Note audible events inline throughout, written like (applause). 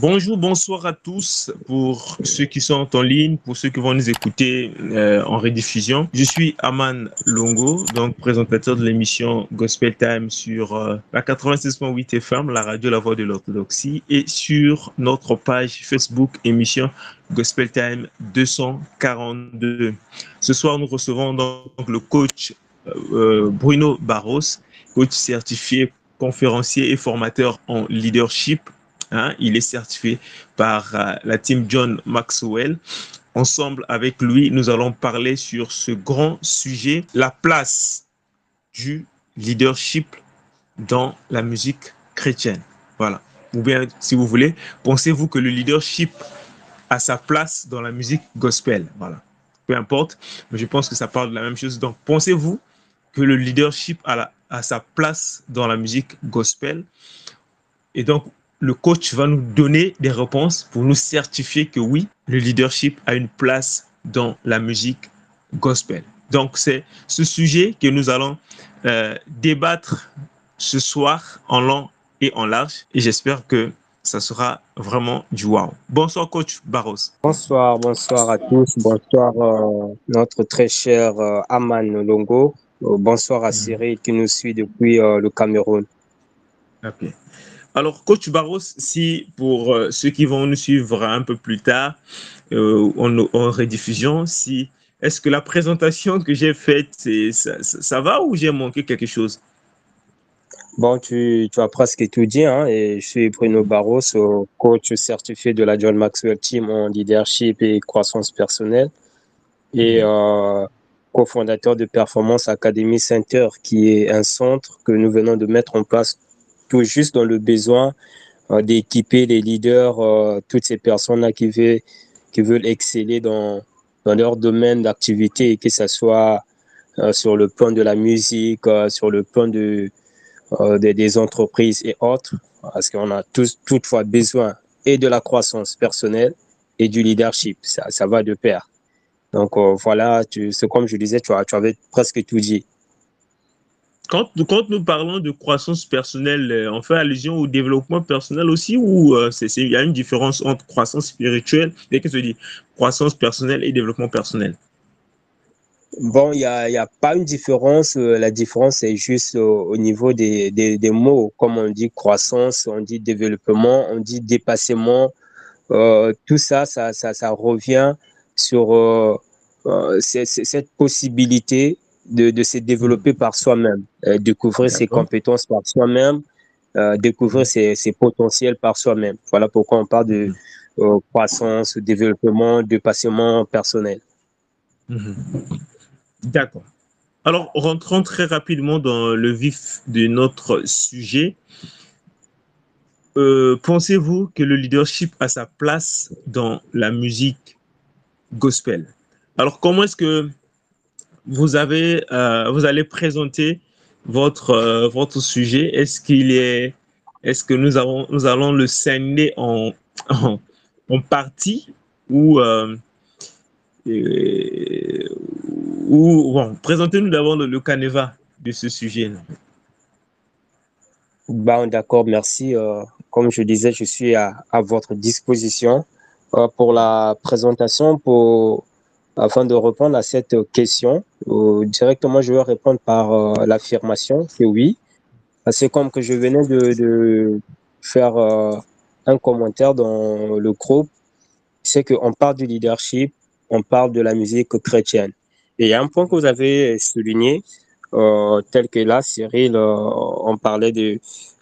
Bonjour, bonsoir à tous pour ceux qui sont en ligne, pour ceux qui vont nous écouter euh, en rediffusion. Je suis Aman Longo, donc présentateur de l'émission Gospel Time sur euh, la 96.8 FM, la radio La Voix de l'Orthodoxie, et sur notre page Facebook émission Gospel Time 242. Ce soir, nous recevons donc le coach euh, Bruno Barros, coach certifié conférencier et formateur en leadership Hein, il est certifié par euh, la team John Maxwell. Ensemble avec lui, nous allons parler sur ce grand sujet, la place du leadership dans la musique chrétienne. Voilà. Ou bien, si vous voulez, pensez-vous que le leadership a sa place dans la musique gospel? Voilà. Peu importe, mais je pense que ça parle de la même chose. Donc, pensez-vous que le leadership a, a sa place dans la musique gospel? Et donc, le coach va nous donner des réponses pour nous certifier que oui, le leadership a une place dans la musique gospel. Donc, c'est ce sujet que nous allons euh, débattre ce soir en long et en large. Et j'espère que ça sera vraiment du wow. Bonsoir, coach Barros. Bonsoir, bonsoir à tous. Bonsoir, euh, notre très cher euh, Aman Longo. bonsoir à mhm. Cyril qui nous suit depuis le Cameroun. Ok. Alors, coach Barros, si pour euh, ceux qui vont nous suivre un peu plus tard euh, en, rediffusion, si est-ce que la présentation que j'ai faite, ça, ça, va ou j'ai manqué quelque chose? Bon, tu, tu, as presque tout dit. Hein, et je suis Bruno Barros, coach certifié de la John Maxwell Team en leadership et croissance personnelle. Et mhm. euh, cofondateur de Performance Academy Center, qui est un centre que nous venons de mettre en place tout juste dans le besoin euh, d'équiper les leaders, euh, toutes ces personnes-là qui veulent, qui veulent exceller dans, dans leur domaine d'activité, que ce soit euh, sur le plan de la musique, sur le plan de, des entreprises et autres, parce qu'on a tous, toutefois besoin et de la croissance personnelle et du leadership. Ça, ça va de pair. Donc voilà, c'est comme je disais, tu, tu avais presque tout dit. Quand, nous parlons de croissance personnelle, euh, on fait allusion au développement personnel aussi ou euh, il y a une différence entre croissance spirituelle et qu'est-ce que dis? Croissance personnelle et développement personnel Bon, il n'y a, pas une différence. Euh, la différence est juste au, niveau des, mots. Comme on dit croissance, on dit développement, on dit dépassement. tout ça, ça, revient sur cette possibilité de, se développer par soi-même, euh, découvrir ses compétences par soi-même, euh, découvrir ses, potentiels par soi-même. Voilà pourquoi on parle de euh, croissance, développement, dépassement personnel. Mhm. D'accord. Alors, rentrons très rapidement dans le vif de notre sujet. Pensez-vous que le leadership a sa place dans la musique gospel? Alors, comment est-ce que vous avez, euh, vous allez présenter votre, euh, votre sujet. Est-ce qu'il est, est-ce que nous avons, nous allons le scinder (laughs) en, en, partie ou, euh, ou bon, présentez-nous d'abord le, canevas de ce sujet. -là. Bon, d'accord, merci. comme je disais, je suis à, à votre disposition pour la présentation, pour afin de répondre à cette question, euh, directement, je vais répondre par euh, l'affirmation, c'est oui. C'est comme que je venais de, de faire euh, un commentaire dans le groupe, c'est qu'on parle du leadership, on parle de la musique chrétienne. Et il y a un point que vous avez souligné, tel que là, Cyril, on parlait de,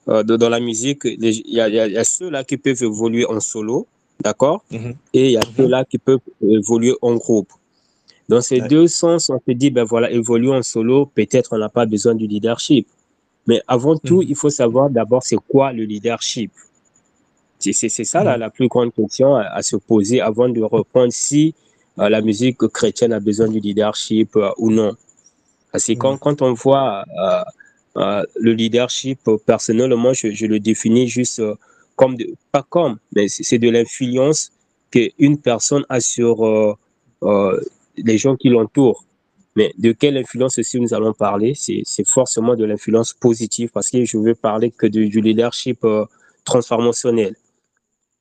de, dans la musique, il y a, ceux-là qui peuvent évoluer en solo, d'accord? Mm-hmm. Et il y a ceux-là qui peuvent évoluer en groupe. Dans ces deux sens, on peut dire, ben voilà, évoluer en solo, peut-être on n'a pas besoin du leadership. Mais avant tout, hmm. il faut savoir d'abord c'est quoi le leadership. C'est ça la, hmm. la, plus grande question à, se poser avant de reprendre si euh, la musique chrétienne a besoin du leadership euh, ou non. Parce que quand, quand on voit euh, le leadership, personnellement, je, je le définis juste comme, de, pas comme, mais c'est de l'influence qu'une personne a sur les gens qui l'entourent. Mais de quelle influence aussi nous allons parler C'est forcément de l'influence positive parce que je veux parler que du leadership euh, transformationnel.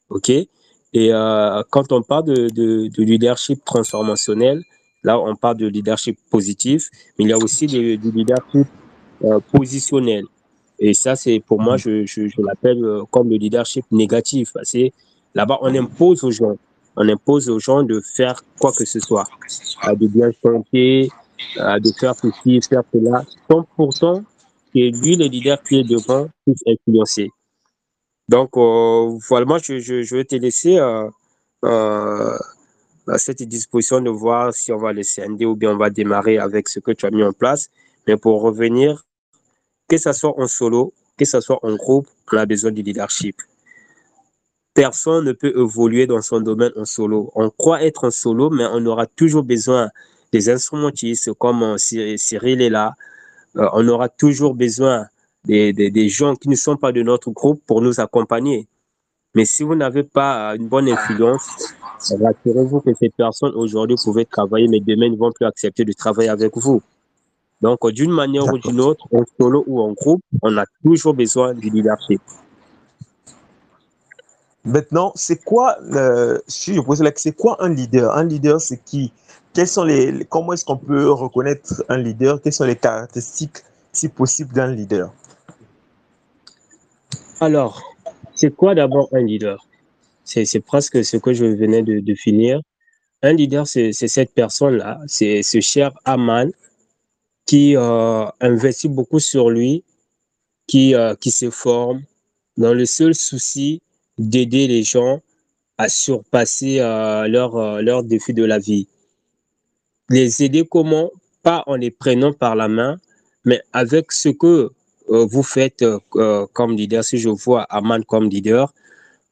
OK? Et euh, quand on parle de, de, leadership transformationnel, là, on parle de leadership positif, mais il y a aussi du leadership euh, positionnel. Et ça, c'est pour moi, je, je, je l'appelle comme le leadership négatif. C'est là-bas, on impose aux gens, on impose aux gens de faire quoi que ce soit, de bien chanter, de faire ceci, faire cela, sans pourtant que lui, le leader qui est devant, puisse influencer. Donc, euh, voilà, moi, je, je, vais te laisser euh, euh, à cette disposition de voir si on va le scinder ou bien on va démarrer avec ce que tu as mis en place. Mais pour revenir, que ce soit en solo, que ce soit en groupe, on a besoin du leadership. Personne ne peut évoluer dans son domaine en solo. On croit être en solo, mais on aura toujours besoin des instrumentistes comme Cyril est là. on aura toujours besoin des, des, des, gens qui ne sont pas de notre groupe pour nous accompagner. Mais si vous n'avez pas une bonne influence, rassurez-vous que ces personnes aujourd'hui pouvaient travailler, mais demain ne vont plus accepter de travailler avec vous. Donc, d'une manière ou d'une autre, en solo ou en groupe, on a toujours besoin du leadership. Maintenant, c'est quoi, euh, si je pose c'est quoi un leader? Un leader, c'est qui? Quels sont les, Comment est-ce qu'on peut reconnaître un leader? Quelles sont les caractéristiques, si possible, d'un leader? Alors, c'est quoi d'abord un leader? C'est presque ce que je venais de, définir. Un leader, c'est cette personne-là, c'est ce cher Aman qui euh, investit beaucoup sur lui, qui, euh, qui se forme. Dans le seul souci d'aider les gens à surpasser euh, leurs leur défis de la vie. Les aider comment? Pas en les prenant par la main, mais avec ce que euh, vous faites euh, euh, comme leader, si je vois Aman comme leader,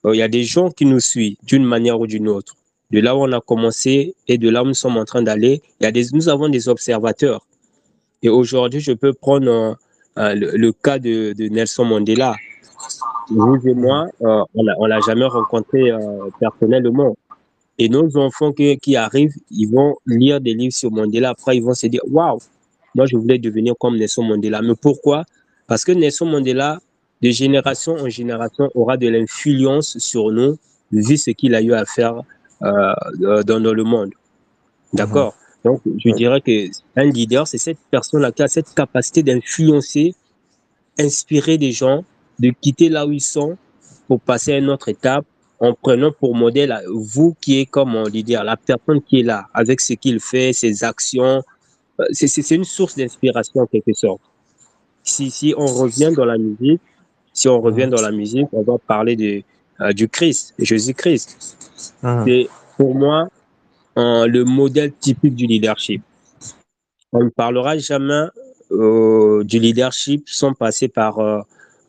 il y a des gens qui nous suivent d'une manière ou d'une autre. De là où on a commencé et de là où nous sommes en train d'aller, nous avons des observateurs. Et aujourd'hui, je peux prendre le, cas de, Nelson Mandela. Vous et moi, on ne l'a jamais rencontré personnellement. Et nos enfants qui, qui, arrivent, ils vont lire des livres sur Mandela. Après, ils vont se dire Waouh, moi, je voulais devenir comme Nelson Mandela. Mais pourquoi? Parce que Nelson Mandela, de génération en génération, aura de l'influence sur nous, vu ce qu'il a eu à faire euh, euh, dans, le monde. D'accord? Donc, je dirais que un leader, c'est cette personne-là qui a cette capacité d'influencer, inspirer des gens, de quitter là où ils sont pour passer à une autre étape en prenant pour modèle vous qui êtes comme on leader, la personne qui est là, avec ce qu'il fait, ses actions. Euh, c'est une source d'inspiration en quelque sorte si, si on revient dans la musique, si on revient dans la musique, on va parler de, euh, du Christ, Jésus-Christ. Ah. C'est pour moi le modèle typique du leadership. On ne parlera jamais euh, du leadership sans passer par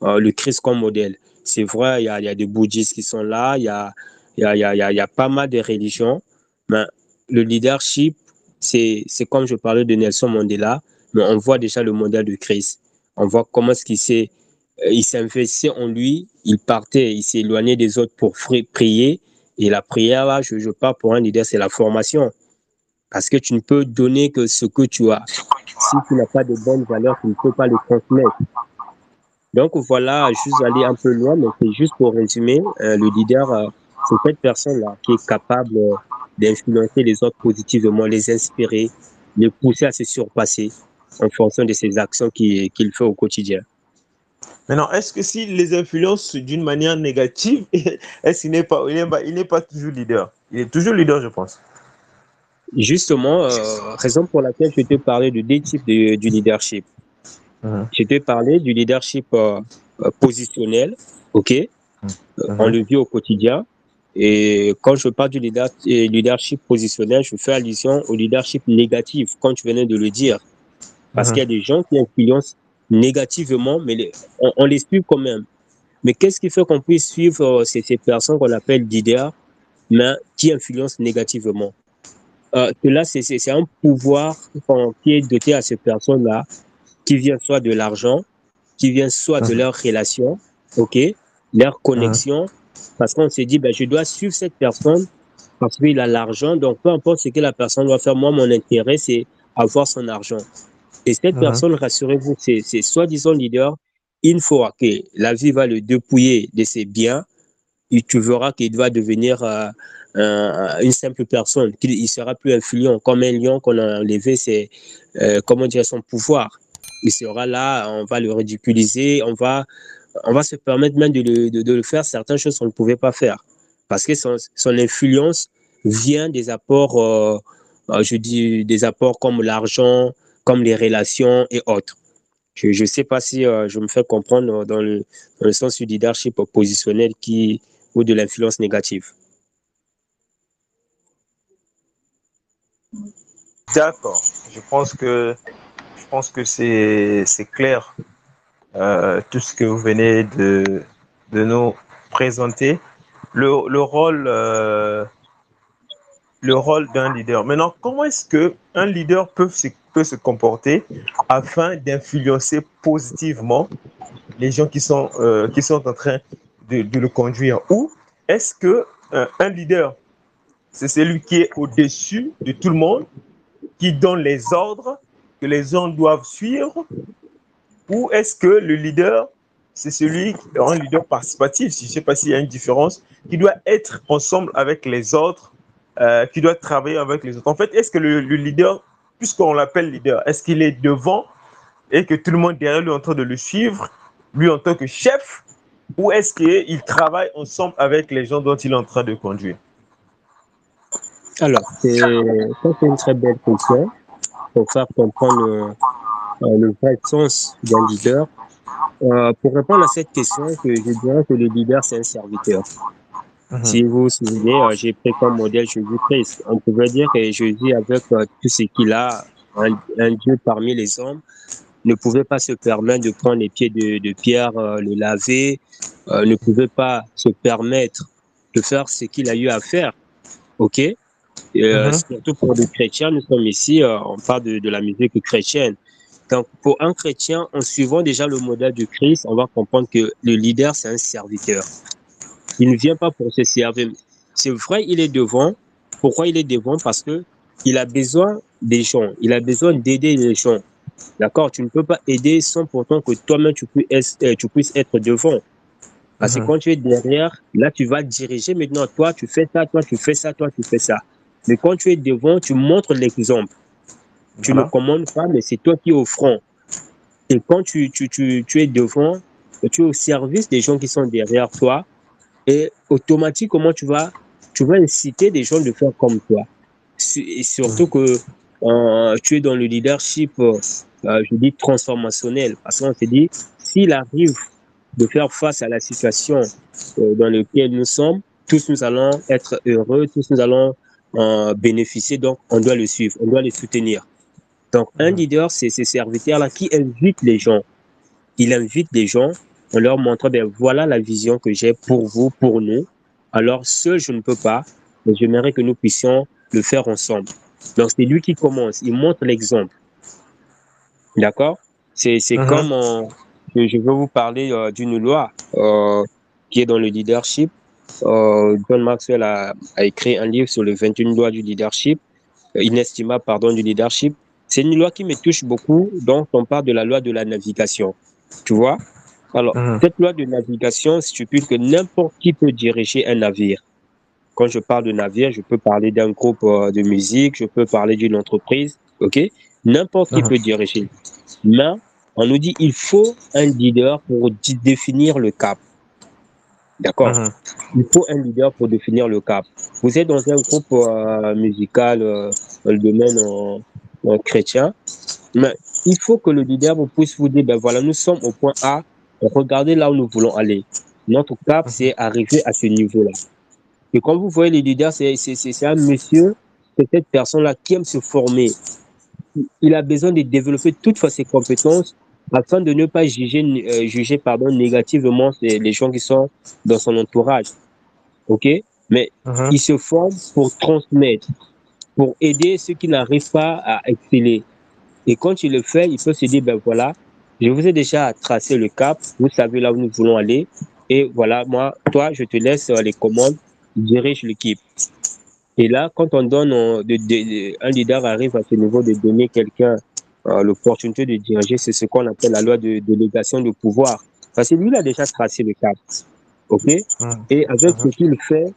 euh, le Christ comme modèle. C'est vrai, il y a, des bouddhistes qui sont là, il y a, y, a, y, a, pas mal de religions, mais le leadership, c'est comme je parlais de Nelson Mandela, mais on voit déjà le modèle du Christ. On voit comment ce qu'il s'est, euh, il s'investit en lui, il partait, il éloigné des autres pour prier. Et la prière, là, je, je parle pour un leader, c'est la formation. Parce que tu ne peux donner que ce que tu as. Si tu n'as pas de bonnes valeurs, tu ne peux pas les transmettre. Donc voilà, juste aller un peu loin, mais c'est juste pour résumer, euh, le leader, euh, c'est cette personne-là qui est capable d'influencer les autres positivement, les inspirer, les pousser à se surpasser en fonction de ses actions qu'il fait au quotidien. Maintenant, est-ce que s'il les influence d'une manière négative, (laughs) est-ce qu'il n'est pas, il n'est pas, toujours leader? Il est toujours leader, je pense. Justement, euh, raison pour laquelle je te parlais de deux types de, du leadership. Uh-huh. Je te parlais du leadership euh, euh, positionnel, ok uh-huh. On le vit au quotidien. Et quand je parle du leadership positionnel, je fais allusion au leadership négatif, comme tu venais de le dire. Parce uh-huh. qu'il y a des gens qui influencent négativement, mais on, les suit quand même. Mais qu'est-ce qui fait qu'on puisse suivre euh, ces, personnes qu'on appelle leaders, mais qui influencent négativement? Euh, Là, c'est un pouvoir qui est doté à ces personnes-là, qui vient soit de l'argent, qui vient soit de uh-huh. leur relation, ok, leur connexion, uh-huh. parce qu'on se dit, ben, je dois suivre cette personne parce qu'il a l'argent, donc peu importe ce que la personne doit faire, moi, mon intérêt, c'est avoir son argent. Et cette uh-huh. personne, rassurez-vous, c'est soi-disant leader, une fois que la vie va le dépouiller de ses biens, tu verras qu'il va devenir une simple personne, qu'il ne sera plus influent. Comme un lion qu'on a enlevé, c'est, comment dire, son pouvoir. Il sera là, on va le ridiculiser, on va, on va se permettre même de le, faire certaines choses qu'on ne pouvait pas faire. Parce que son, influence vient des apports, je dis, des apports comme l'argent, comme les relations et autres. Je ne sais pas si je me fais comprendre dans le, dans le sens du leadership positionnel qui, ou de l'influence négative. D'accord. Je pense que pense que c'est clair euh, tout ce que vous venez de, de nous présenter. Le, le rôle euh, le rôle d'un leader. Maintenant, comment est-ce que un leader peut se, peut se comporter afin d'influencer positivement les gens qui sont euh, qui sont en train de, de le conduire? Ou est-ce que un leader c'est celui qui est au-dessus de tout le monde qui donne les ordres les gens doivent suivre Ou est-ce que le leader, c'est celui, un leader participatif, je ne sais pas s'il y a une différence, qui doit être ensemble avec les autres, euh, qui doit travailler avec les autres. En fait, est-ce que le, le leader, puisqu'on l'appelle leader, est-ce qu'il est devant et que tout le monde derrière lui est en train de le suivre, lui en tant que chef, ou est-ce qu'il travaille ensemble avec les gens dont il est en train de conduire? Alors, c'est une très belle question pour faire comprendre le, euh, le vrai sens d'un leader. Euh, pour répondre à cette question, que je dirais que le leader, c'est un serviteur. Mhm. Si vous vous souvenez, euh, j'ai pris comme modèle Jésus-Christ. On pourrait dire que Jésus, avec tout ce qu'il a, un, Dieu parmi les hommes, ne pouvait pas se permettre de prendre les pieds de, de Pierre, le laver, ne pouvait pas se permettre de faire ce qu'il a eu à faire. OK? Euh, mhm. Surtout pour les chrétiens, nous sommes ici, euh, on parle de, de, la musique chrétienne. Donc, pour un chrétien, en suivant déjà le modèle du Christ, on va comprendre que le leader, c'est un serviteur. Il ne vient pas pour se servir. C'est vrai, il est devant. Pourquoi il est devant? Parce que il a besoin des gens. Il a besoin d'aider les gens. D'accord? Tu ne peux pas aider sans pourtant que toi-même, tu, puisses être, tu puisses être devant. Parce que mhm. quand tu es derrière, là, tu vas diriger maintenant. Toi, tu fais ça, toi, tu fais ça, toi, tu fais ça. Mais quand tu es devant, tu montres l'exemple. Tu ne commandes pas, mais c'est toi qui es au front. Et quand tu, tu, tu, tu es devant, tu es au service des gens qui sont derrière toi. Et automatiquement, tu vas, tu vas inciter des gens de faire comme toi. Et surtout que euh, tu es dans le leadership, euh, je dis transformationnel. Parce qu'on se dit, s'il arrive de faire face à la situation euh, dans laquelle nous sommes, tous nous allons être heureux, tous nous allons bénéficier, donc on doit le suivre, on doit le soutenir. Donc un mhm. leader, c'est ces serviteurs-là qui invitent les gens. Il invite les gens en leur montrant, ben voilà la vision que j'ai pour vous, pour nous. Alors seul, je ne peux pas, mais j'aimerais que nous puissions le faire ensemble. Donc c'est lui qui commence, il montre l'exemple. D'accord? C'est mhm. comme, je veux vous parler euh, d'une loi euh, qui est dans le leadership. Euh, John Maxwell a, écrit un livre sur les 21 lois du leadership, euh, inestimable, pardon, du leadership. C'est une loi qui me touche beaucoup, donc on parle de la loi de la navigation. Tu vois? Alors, mhm. cette loi de navigation stipule que n'importe qui peut diriger un navire. Quand je parle de navire, je peux parler d'un groupe euh, de musique, je peux parler d'une entreprise, ok? N'importe qui mhm. peut diriger. Mais on nous dit il faut un leader pour définir le cap. D'accord uh-huh. Il faut un leader pour définir le cap. Vous êtes dans un groupe euh, musical euh, dans le domaine chrétien, mais il faut que le leader vous puisse vous dire, ben voilà, nous sommes au point A, regardez là où nous voulons aller. Notre cap, uh-huh. c'est arriver à ce niveau-là. Et quand vous voyez le leader, c'est un monsieur, c'est cette personne-là qui aime se former. Il a besoin de développer toutes ses compétences afin de ne pas juger, euh, juger pardon, négativement les gens qui sont dans son entourage. OK? Mais uh-huh. il se forme pour transmettre, pour aider ceux qui n'arrivent pas à exceller. Et quand il le fait, il peut se dire, ben voilà, je vous ai déjà tracé le cap, vous savez là où nous voulons aller, et voilà, moi, toi, je te laisse les commandes, dirige l'équipe. Et là, quand on donne, un leader arrive à ce niveau de donner quelqu'un euh, l'opportunité de diriger, c'est ce qu'on appelle la loi de délégation de pouvoir. Parce que lui, il a déjà tracé le cap. OK? Et avec ce qu'il fait,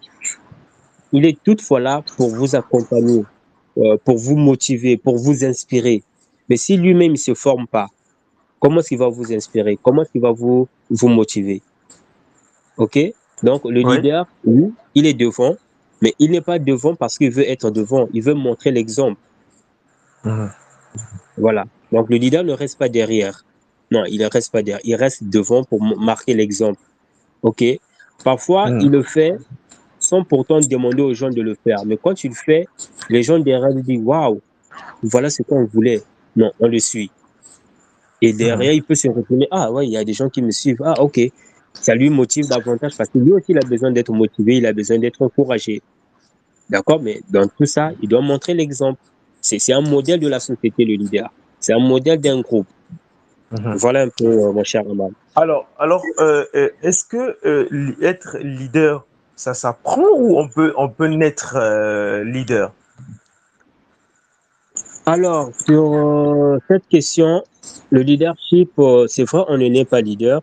il est toutefois là pour vous accompagner, euh, pour vous motiver, pour vous inspirer. Mais si lui-même ne se forme pas, comment est-ce qu'il va vous inspirer? Comment est-ce qu'il va vous, vous motiver? OK? Donc, le leader, il est devant, mais il n'est pas devant parce qu'il veut être devant. Il veut montrer l'exemple. Voilà. Donc, le leader ne reste pas derrière. Non, il ne reste pas derrière. Il reste devant pour marquer l'exemple. OK? Parfois, il le fait sans pourtant demander aux gens de le faire. Mais quand tu le fais, les gens derrière disent Waouh, voilà ce qu'on voulait. Non, on le suit. Et derrière, il peut se retourner Ah, ouais, il y a des gens qui me suivent. Ah, ok. Ça lui motive davantage parce que lui aussi, il a besoin d'être motivé, il a besoin d'être encouragé. D'accord? Mais dans tout ça, il doit montrer l'exemple. C'est un modèle de la société, le leader. C'est un modèle d'un groupe. Mhm. Voilà un peu, euh, mon cher Amal. Alors, alors euh, euh, est-ce que être leader, ça s'apprend ou on peut, on peut naître leader? Alors, sur cette question, le leadership, c'est vrai, on ne naît pas leader,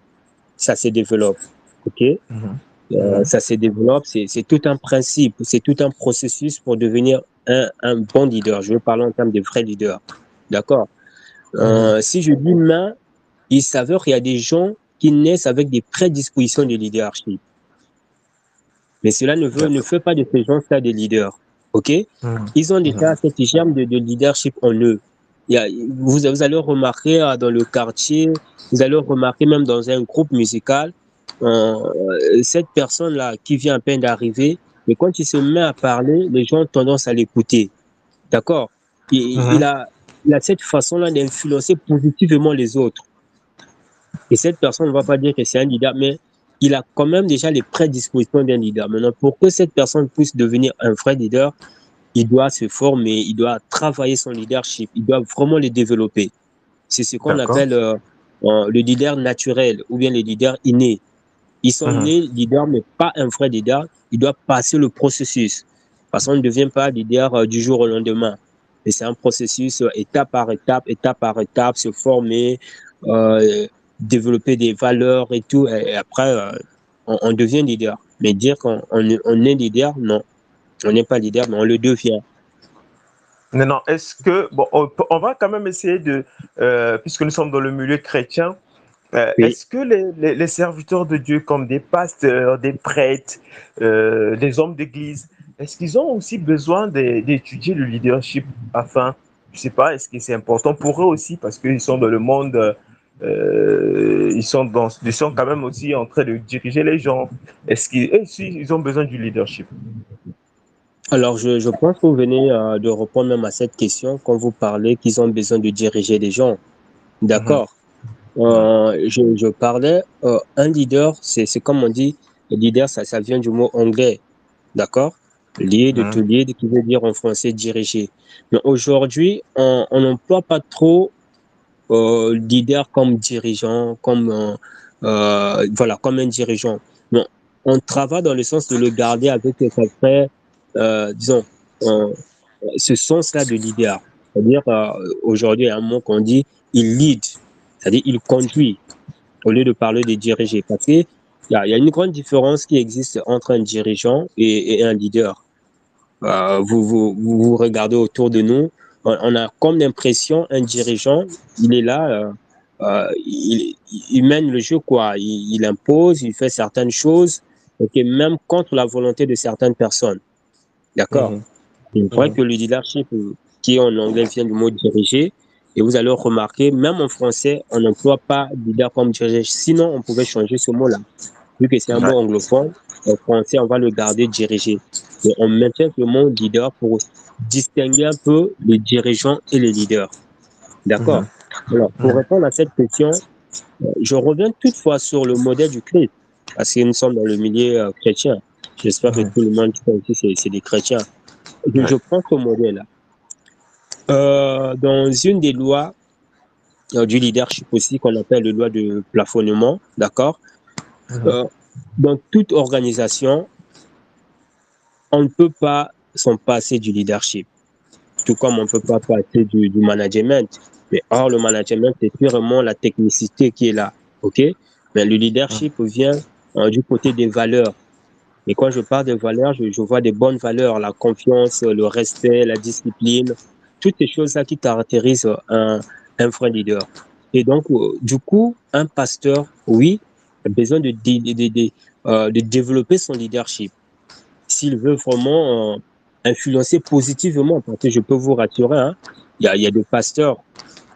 ça se développe. OK? Mhm. Ça se développe, c'est tout un principe, c'est tout un processus pour devenir un, un, bon leader. Je veux parler en termes de vrai leader. D'accord? Euh, si je dis main, il s'avère qu'il y a des gens qui naissent avec des prédispositions de leadership. Mais cela ne, veut, ne fait pas de ces gens-là des leaders. OK? Mmh. Ils ont déjà mmh. cette germe de, leadership en eux. Il y a, vous, vous, allez remarquer euh, dans le quartier, vous allez remarquer même dans un groupe musical, euh, cette personne-là qui vient à peine d'arriver, mais quand il se met à parler, les gens ont tendance à l'écouter. D'accord? Il, mmh. il, a, il a cette façon-là d'influencer positivement les autres. Et cette personne ne va pas dire que c'est un leader, mais il a quand même déjà les prédispositions d'un leader. Maintenant, pour que cette personne puisse devenir un vrai leader, il doit se former, il doit travailler son leadership, il doit vraiment le développer. C'est ce qu'on appelle euh, euh, le leader naturel ou bien le leader inné. Ils sont mhm. nés leaders, mais pas un vrai leader. Il doit passer le processus. Parce qu'on ne devient pas leader euh, du jour au lendemain. Et c'est un processus euh, étape par étape, étape par étape, se former, euh, développer des valeurs et tout. Et, après, euh, on, devient leader. Mais dire qu'on on, est leader, non. On n'est pas leader, mais on le devient. Non, non. Est-ce que, bon, on, va quand même essayer de, puisque nous sommes dans le milieu chrétien, Est-ce que les, les, serviteurs de Dieu, comme des pasteurs, des prêtres, des hommes d'église, est-ce qu'ils ont aussi besoin d'étudier le leadership afin, je sais pas, est-ce que c'est important pour eux aussi parce qu'ils sont dans le monde, euh, ils, sont dans, ils sont quand même aussi en train de diriger les gens. Est-ce qu'ils aussi, ils ont besoin du leadership? Alors, je, pense que vous venez euh, de répondre même à cette question quand vous parlez qu'ils ont besoin de diriger les gens. D'accord. Mhm. Euh, je, parlais, un leader, c'est comme on dit, le leader, ça, ça vient du mot anglais. D'accord? Lead, de to lead, qui veut dire en français diriger. Mais aujourd'hui, on n'emploie pas trop euh, leader comme dirigeant, comme euh, euh, voilà, comme un dirigeant. Mais on travaille dans le sens de le garder avec euh, disons, ce sens-là de leader. C'est-à-dire, euh, aujourd'hui, il y a un mot qu'on dit, il lead, c'est-à-dire il conduit, au lieu de parler de diriger. Parce qu'il y, a, y a une grande différence qui existe entre un dirigeant et, et un leader. Euh, vous, vous, vous, regardez autour de nous, on, a comme l'impression, un dirigeant, il est là, euh, euh, il, il, mène le jeu, quoi. Il, il, impose, il fait certaines choses, okay, même contre la volonté de certaines personnes. D'accord? Mmh. Il vrai mmh. que le leadership, qui en anglais vient du mot diriger, et vous allez remarquer, même en français, on n'emploie pas leader comme diriger. Sinon, on pouvait changer ce mot-là. Vu que c'est un mot anglophone, en français, on va le garder diriger on maintient le mot leader pour distinguer un peu les dirigeants et les leaders. D'accord. Alors, pour répondre à cette question, euh, je reviens toutefois sur le modèle du Christ, parce que nous sommes dans le milieu euh, chrétien. J'espère que tout le monde ici, c'est des chrétiens. Je, prends ce modèle-là. Euh, dans une des lois du leadership aussi, qu'on appelle la loi de plafonnement, d'accord? Mhm. Dans toute organisation, on ne peut pas s'en passer du leadership, tout comme on ne peut pas passer du, management. Mais or, le management, c'est purement la technicité qui est là. OK? Mais le leadership vient du côté des valeurs. Et quand je parle de valeurs, je, vois des bonnes valeurs, la confiance, le respect, la discipline, toutes ces choses-là qui caractérisent un, un vrai leader. Et donc, du coup, un pasteur, oui, a besoin de, de, de, de développer son leadership. S'il veut vraiment influencer positivement, parce que je peux vous rassurer, hein, il y, a, y a des pasteurs,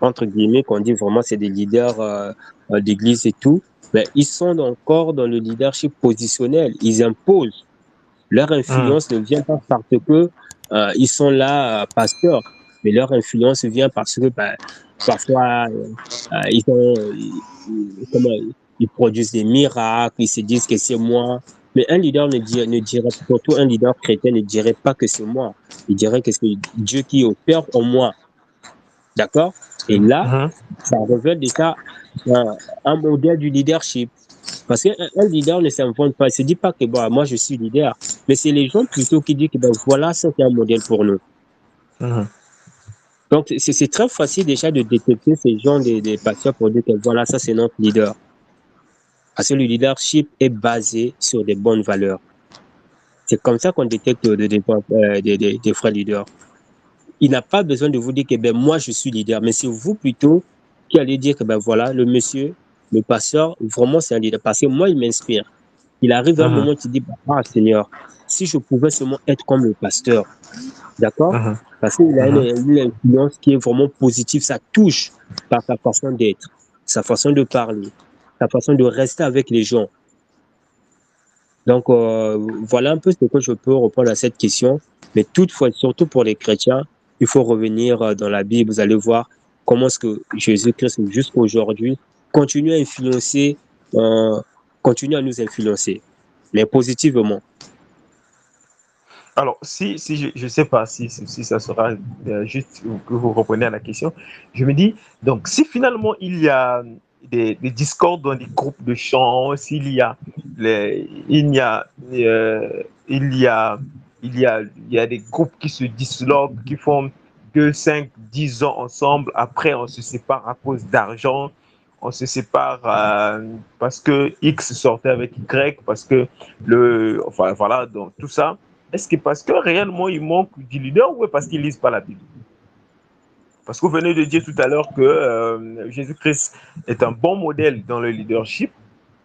entre guillemets, qu'on dit vraiment c'est des leaders euh, euh, d'église et tout, mais ils sont encore dans le leadership positionnel. Ils imposent. Leur influence ne vient pas parce que euh, ils sont là, pasteurs, mais leur influence vient parce que ben, parfois ils, ont, comment, ils produisent des miracles, ils se disent que c'est moi, mais un leader ne, dirait, ne dirait, surtout un leader chrétien ne dirait pas que c'est moi. Il dirait que c'est Dieu qui opère en moi. D'accord? Et là, uh-huh. ça révèle déjà un, un, modèle du leadership. Parce qu'un leader ne s'invente pas. Il ne se dit pas que bon, moi je suis leader. Mais c'est les gens plutôt qui disent que ben, voilà, c'est un modèle pour nous. Uh-huh. Donc, c'est très facile déjà de détecter ces gens des, des patients pour dire que voilà, ça c'est notre leader. Parce que le leadership est basé sur des bonnes valeurs. C'est comme ça qu'on détecte des, des, euh, des, des, frères leaders. Il n'a pas besoin de vous dire que ben, moi je suis leader, mais c'est vous plutôt qui allez dire que ben voilà, le monsieur, le pasteur, vraiment c'est un leader. Parce que moi, il m'inspire. Il arrive à un -huh. moment où tu dis, ah Seigneur, si je pouvais seulement être comme le pasteur, d'accord? Uh -huh. Parce qu'il a uh -huh. une, une influence qui est vraiment positive, ça touche par sa façon d'être, sa façon de parler, sa façon de rester avec les gens. Donc, euh, voilà un peu ce que je peux répondre à cette question. Mais toutefois, surtout pour les chrétiens, il faut revenir euh, dans la Bible. Vous allez voir comment est-ce que Jésus-Christ, jusqu'à aujourd'hui, continue à influencer, euh, continue à nous influencer, mais positivement. Alors, si, si je ne sais pas si, si, ça sera euh, juste que vous reprenez à la question, je me dis, donc, si finalement il y a des, des discordes dans des groupes de chants, s'il y a, les, il y a, euh, il y a, il y a, il y a des groupes qui se disloquent, qui font 2, 5, 10 ans ensemble, après on se sépare à cause d'argent, on se sépare euh, parce que X sortait avec Y, parce que le, enfin voilà, donc tout ça. Est-ce que parce que réellement il manque du leader ou parce qu'ils lisent pas la Bible? Parce que vous venez de dire tout à l'heure que euh, Jésus-Christ est un bon modèle dans le leadership.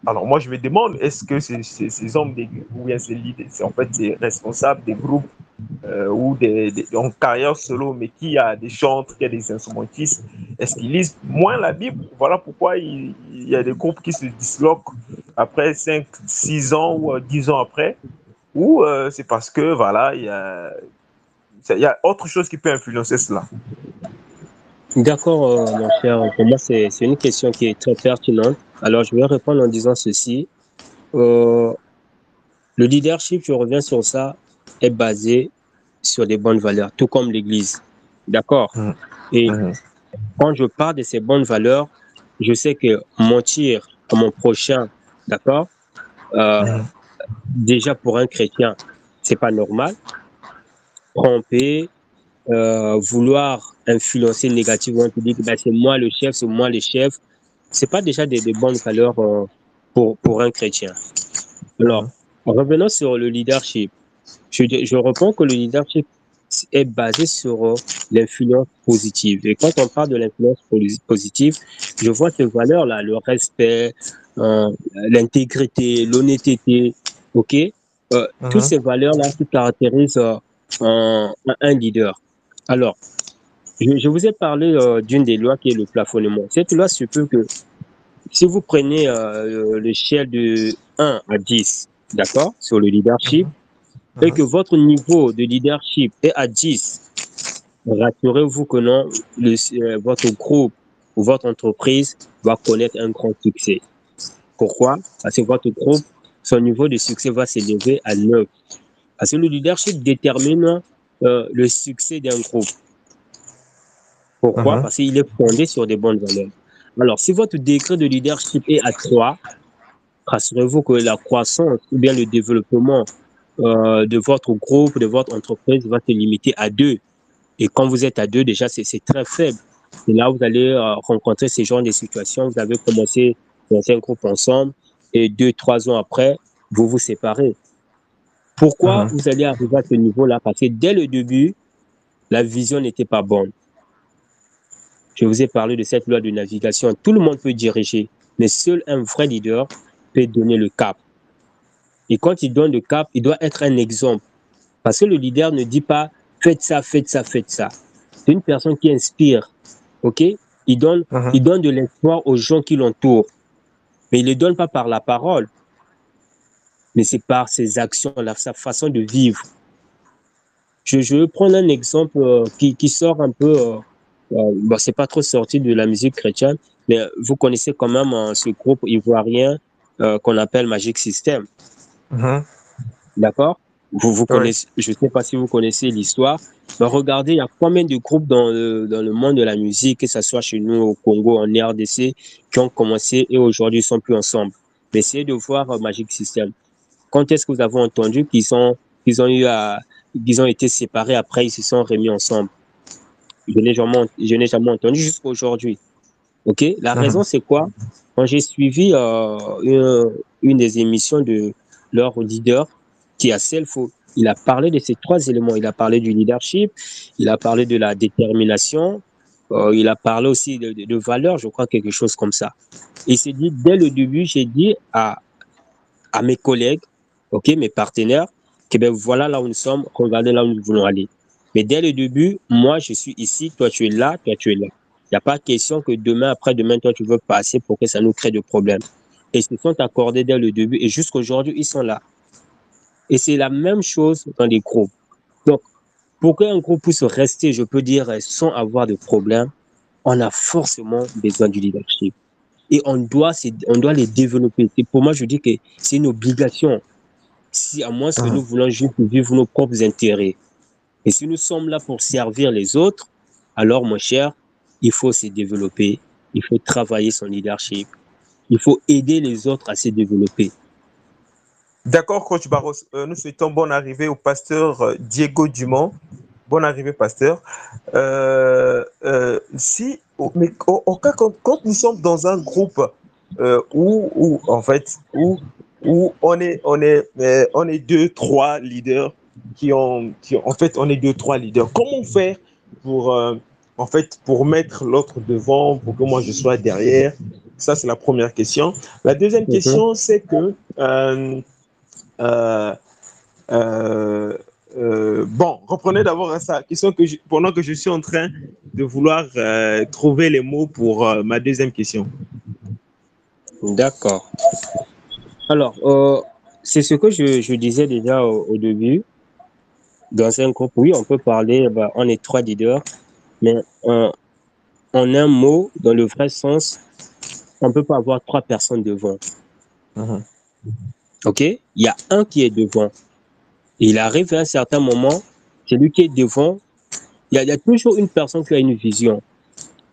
Alors moi je me demande, est-ce que ces, hommes, ou bien ces leaders, en fait ces responsables des groupes euh, ou des, en carrière solo, mais qui a des chantres, qui a des instrumentistes, est-ce qu'ils lisent moins la Bible? Voilà pourquoi il, il, y a des groupes qui se disloquent après 5, 6 ans ou 10 ans après ou euh, c'est parce que voilà, il y a, il y a autre chose qui peut influencer cela. D'accord, euh, mon cher. Pour moi, c'est une question qui est très pertinente. Alors, je vais répondre en disant ceci. Euh, le leadership, je reviens sur ça, est basé sur des bonnes valeurs, tout comme l'Église. D'accord mmh. Et mmh. quand je parle de ces bonnes valeurs, je sais que mentir à mon prochain, d'accord mmh déjà pour un chrétien, c'est pas normal. Tromper, euh, vouloir influencer négativement, dire que c'est moi le chef, c'est moi le chef, c'est pas déjà des, bonnes valeurs euh, pour, pour un chrétien. Alors, revenons sur le leadership. Je, je reprends que le leadership est basé sur euh, l'influence positive. Et quand on parle de l'influence positive, je vois ces valeurs-là, le respect, l'intégrité, l'honnêteté, OK? Euh, uh -huh. Toutes ces valeurs-là qui caractérisent euh, un, un, leader. Alors, je, je vous ai parlé euh, d'une des lois qui est le plafonnement. Cette loi suppose que si vous prenez euh, l'échelle de 1 à 10, d'accord, sur le leadership, uh -huh. et que votre niveau de leadership est à 10, rassurez-vous que non, le, euh, votre groupe ou votre entreprise va connaître un grand succès. Pourquoi? Parce que votre groupe son niveau de succès va s'élever à 9. Parce que le leadership détermine euh, le succès d'un groupe. Pourquoi? Uh -huh. Parce qu'il est fondé sur des bonnes valeurs. Alors, si votre décret de leadership est à 3, rassurez-vous que la croissance ou bien le développement euh, de votre groupe, de votre entreprise va se limiter à 2. Et quand vous êtes à 2, déjà, c'est très faible. Et là, vous allez euh, rencontrer ces genres de situations. Vous avez commencé dans un groupe ensemble, et deux, trois ans après, vous vous séparez. Pourquoi Mhm. vous allez arriver à ce niveau-là? Parce que dès le début, la vision n'était pas bonne. Je vous ai parlé de cette loi de navigation. Tout le monde peut diriger, mais seul un vrai leader peut donner le cap. Et quand il donne le cap, il doit être un exemple. Parce que le leader ne dit pas faites ça, faites ça, faites ça. C'est une personne qui inspire. OK? Il donne, Mhm. il donne de l'espoir aux gens qui l'entourent. Mais il ne le donne pas par la parole, mais c'est par ses actions, la- sa façon de vivre. Je, je vais prendre un exemple euh, qui, qui sort un peu, euh, euh, bon, c'est pas trop sorti de la musique chrétienne, mais vous connaissez quand même euh, ce groupe ivoirien euh, qu'on appelle Magic System. Mhm. D'accord? Vous, vous Oui. connaissez, Je ne sais pas si vous connaissez l'histoire. Mais regardez, il y a combien de groupes dans le, dans le monde de la musique, que ce soit chez nous au Congo, en RDC, qui ont commencé et aujourd'hui ne sont plus ensemble. Mais essayez de voir euh, Magic System. Quand est-ce que vous avez entendu qu'ils ont, qu'ils ont, eu à, qu'ils ont été séparés après, ils se sont remis ensemble? Je n'ai jamais, je n'ai jamais entendu jusqu'à aujourd'hui. OK? La Mhm. raison, c'est quoi? Quand j'ai suivi euh, une, une des émissions de leur leader, qui à Selfo, il a parlé de ces trois éléments. Il a parlé du leadership, il a parlé de la détermination, euh, il a parlé aussi de, de, valeurs, je crois, quelque chose comme ça. Il s'est dit, dès le début, j'ai dit à, à mes collègues, ok, mes partenaires, que ben voilà là où nous sommes, regardez là où nous voulons aller. Mais dès le début, moi, je suis ici, toi, tu es là, toi, tu es là. Il n'y a pas question que demain, après-demain, toi, tu veux passer pour que ça nous crée de problèmes. Et ils se sont accordés dès le début et jusqu'aujourd'hui, ils sont là. Et c'est la même chose dans les groupes. Donc, pour qu'un groupe puisse rester, je peux dire, sans avoir de problème, on a forcément besoin du leadership. Et on doit, on doit les développer. Et pour moi, je dis que c'est une obligation. Si, à moins que Mhm. nous voulons juste vivre nos propres intérêts. Et si nous sommes là pour servir les autres, alors, mon cher, il faut se développer. Il faut travailler son leadership. Il faut aider les autres à se développer. D'accord, coach Barros. Euh, nous souhaitons bonne arrivée au pasteur euh, Diego Dumont. Bonne arrivée, pasteur. Euh, euh, si, mais au, au cas quand, quand nous sommes dans un groupe où, où, en fait, où, où on est, on est, on est deux, trois leaders qui ont, qui ont- en fait, on est deux, trois leaders. Comment faire pour, en fait, pour mettre l'autre devant, pour que moi je sois derrière? Ça, c'est la première question. La deuxième Mhm. question, c'est que euh, euh, euh, euh, bon, reprenez d'abord ça. Question que je- pendant que je suis en train de vouloir euh, trouver les mots pour euh, ma deuxième question. D'accord. Alors, euh, c'est ce que je, je disais déjà au, au début. Dans un groupe, oui, on peut parler, bah, on est trois leaders, mais en, en un mot, dans le vrai sens, on ne peut pas avoir trois personnes devant. OK? Il y a un qui est devant. Il arrive à un certain moment, celui qui est devant, il y, a, il toujours une personne qui a une vision.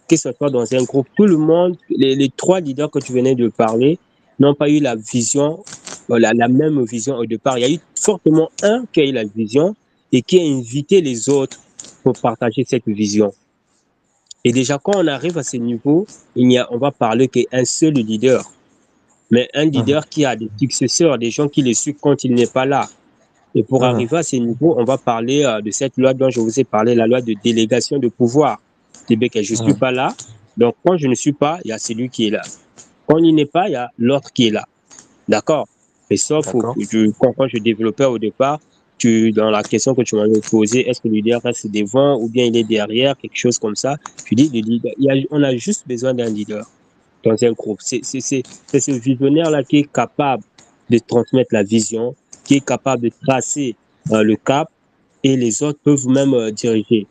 Que ce soit dans un groupe, tout le monde, les, les trois leaders que tu venais de parler, n'ont pas eu la vision, euh, la, la même vision au départ. Il y a eu fortement un qui a eu la vision et qui a invité les autres pour partager cette vision. Et déjà, quand on arrive à ce niveau, il y a, on va parler qu'un seul leader. Mais un leader qui a des successeurs, des gens qui le suivent quand il n'est pas là. Et pour Mhm. arriver à ce niveau, on va parler euh, de cette loi dont je vous ai parlé, la loi de délégation de pouvoir. Que je ne suis Mhm. pas là. Donc, quand je ne suis pas, il y a celui qui est là. Quand il n'est pas, il y a l'autre qui est là. D'accord? Et sauf je, quand, quand je développais au départ, tu, dans la question que tu m'avais posée, est-ce que le leader reste devant ou bien il est derrière, quelque chose comme ça, tu dis, le leader, il y a, on a juste besoin d'un leader dans un groupe. C'est ce visionnaire-là qui est capable de transmettre la vision, qui est capable de tracer euh, le cap et les autres peuvent même euh, diriger.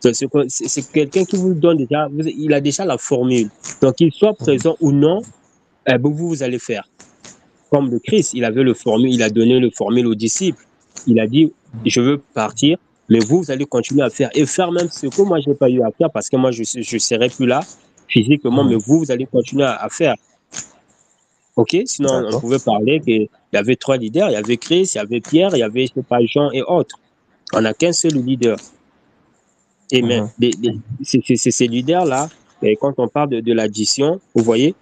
C'est c'est que- c'est- c'est quelqu'un qui vous donne déjà, il a déjà la formule. Donc, qu'il soit présent ou non, eh ben, vous, vous allez faire. Comme le Christ, il avait le formule, il a donné le formule aux disciples. Il a dit, je veux partir, mais vous, vous allez continuer à faire et faire même ce que moi, je n'ai pas eu à faire parce que moi, je ne serai plus là physiquement, mais vous, vous allez continuer à, à faire. OK? Sinon, on pouvait parler qu'il y avait trois leaders. Il y avait Chris, il y avait Pierre, il y avait, je sais pas, Jean et autres. On n'a qu'un seul leader. Et même, les- c'est ces leaders-là, quand on parle de, de l'addition, vous voyez,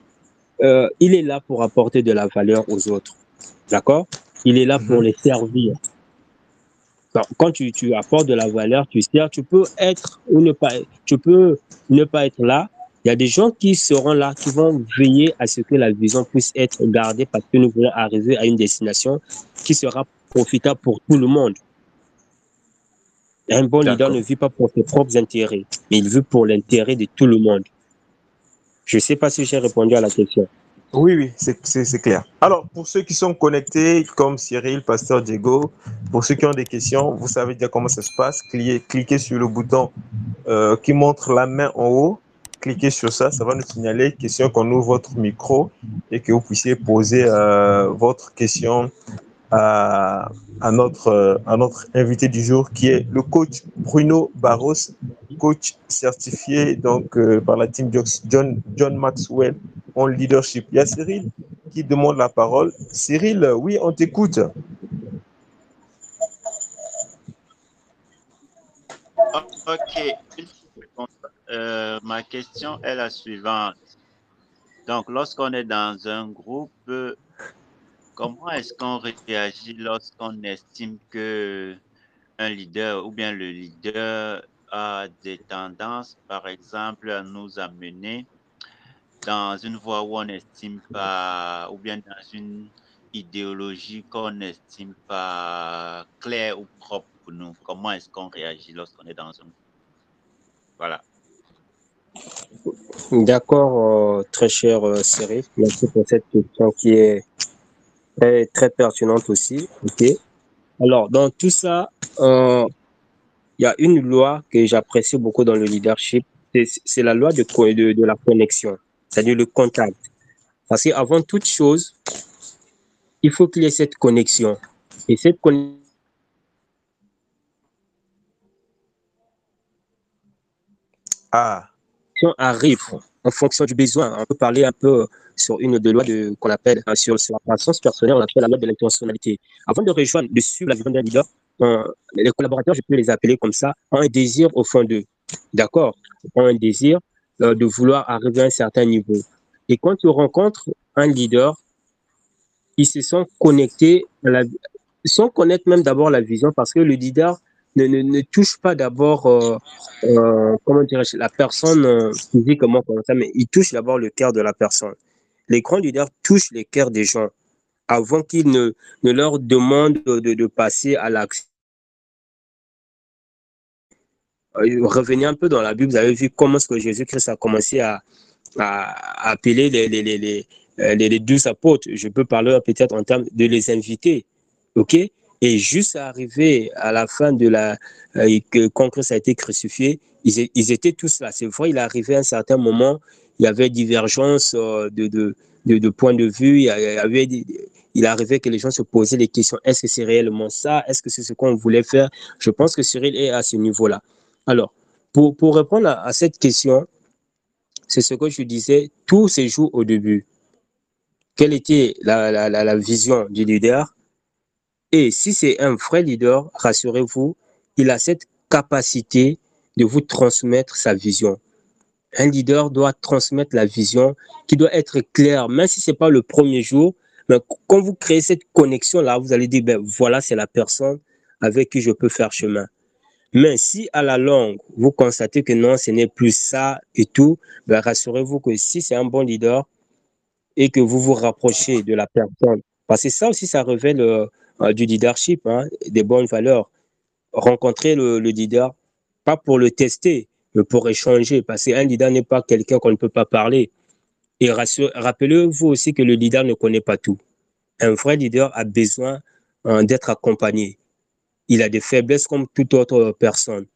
euh, il est là pour apporter de la valeur aux autres. D'accord? Il est là pour mhm. les servir. quand tu, tu, apportes de la valeur, tu sers, tu peux être ou ne pas, tu peux ne pas être là. Il y a des gens qui seront là, qui vont veiller à ce que la vision puisse être gardée parce que nous voulons arriver à une destination qui sera profitable pour tout le monde. Un bon leader ne vit pas pour ses propres intérêts, mais il vit pour l'intérêt de tout le monde. Je ne sais pas si j'ai répondu à la question. Oui, oui, c'est clair. Alors, pour ceux qui sont connectés, comme Cyril, Pasteur Diego, pour ceux qui ont des questions, vous savez déjà comment ça se passe. Cliquez, cliquez sur le bouton euh, qui montre la main en haut. Cliquez sur ça, ça va nous signaler question qu'on ouvre votre micro et que vous puissiez poser euh, votre question à, notre, à notre invité du jour qui est le coach Bruno Barros, coach certifié donc, euh, par la team John, John Maxwell en leadership. Il y a Cyril qui demande la parole. Cyril, oui, on t'écoute. Ok. Euh, ma question est la suivante. Donc, lorsqu'on est dans un groupe, Comment est-ce qu'on réagit lorsqu'on estime que un leader ou bien le leader a des tendances, par exemple, à nous amener dans une voie où on n'estime pas, ou bien dans une idéologie qu'on n'estime pas claire ou propre pour nous? Comment est-ce qu'on réagit lorsqu'on est dans un... Voilà. D'accord, euh, très cher euh, Cyril. Merci pour cette question qui est très, pertinente aussi. Alors, dans tout ça, euh, il y a une loi que j'apprécie beaucoup dans le leadership. C'est la loi de, de, de la connexion, c'est-à-dire le contact. Parce qu'avant toute chose, il faut qu'il y ait cette connexion. Et cette connexion ah. Arrive en fonction du besoin. On peut parler un peu sur une des lois qu'on appelle, euh, sur, sur, la croissance personnelle, on appelle la loi de l'intentionnalité. Avant de rejoindre, de suivre la vision d'un leader, euh, les collaborateurs, je peux les appeler comme ça, ont un désir au fond d'eux. D'accord? Ont un désir euh, de vouloir arriver à un certain niveau. Et quand tu rencontres un leader, ils se sont connectés, sans connaître même d'abord la vision, parce que le leader ne, ne, ne touche pas d'abord, euh, euh, comment dirais-je, la personne euh, physiquement comme ça, mais il touche d'abord le cœur de la personne. Les grands leaders touchent les cœurs des gens avant qu'ils ne, ne leur demandent de, de passer à l'action. Euh, revenez un peu dans la Bible, vous avez vu comment est-ce que Jésus-Christ a commencé à, à appeler les, les, les, les, euh, les, les douze apôtres. Je peux parler peut-être en termes de les inviter. OK? Et juste arrivé à la fin de la, euh, que Christ a été crucifié, ils, étaient tous là. C'est vrai, il est arrivé à un certain moment, il y avait divergence euh, de, de, de, points de vue, il, arrivait que les gens se posaient les questions, est-ce que c'est réellement ça? Est-ce que c'est ce qu'on voulait faire? Je pense que Cyril est à ce niveau-là. Alors, pour, pour répondre à, cette question, c'est ce que je disais, tout se joue au début. Quelle était la, la, la, la vision du leader? Et si c'est un vrai leader, rassurez-vous, il a cette capacité de vous transmettre sa vision. Un leader doit transmettre la vision qui doit être claire, même si ce n'est pas le premier jour. Mais quand vous créez cette connexion-là, vous allez dire, ben, voilà, c'est la personne avec qui je peux faire chemin. Mais si à la longue, vous constatez que non, ce n'est plus ça et tout, ben, rassurez-vous que si c'est un bon leader et que vous vous rapprochez de la personne, parce que ça aussi, ça révèle euh, du leadership, hein, des bonnes valeurs. Rencontrer le, leader, pas pour le tester, mais pour échanger, parce qu'un leader n'est pas quelqu'un qu'on ne peut pas parler. Et rappelez-vous aussi que le leader ne connaît pas tout. Un vrai leader a besoin hein, d'être accompagné. Il a des faiblesses comme toute autre personne.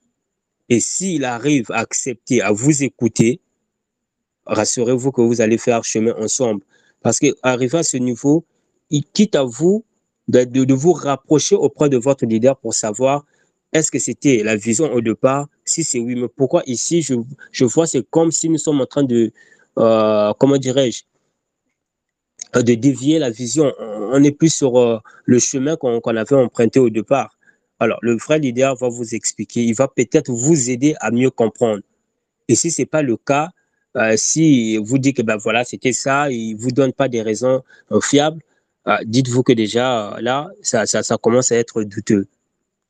Et s'il arrive à accepter, à vous écouter, rassurez-vous que vous allez faire chemin ensemble. Parce qu'arriver à ce niveau, il quitte à vous de, de, vous rapprocher auprès de votre leader pour savoir est-ce que c'était la vision au départ Si c'est oui, mais pourquoi ici, je, je vois, c'est comme si nous sommes en train de, euh, comment dirais-je, euh, de dévier la vision. On n'est plus sur euh, le chemin qu'on qu avait emprunté au départ. Alors, le vrai leader va vous expliquer, il va peut-être vous aider à mieux comprendre. Et si ce n'est pas le cas, euh, si vous dit que ben voilà, c'était ça, il vous donne pas des raisons fiables, dites-vous que déjà là, ça, ça, commence à être douteux.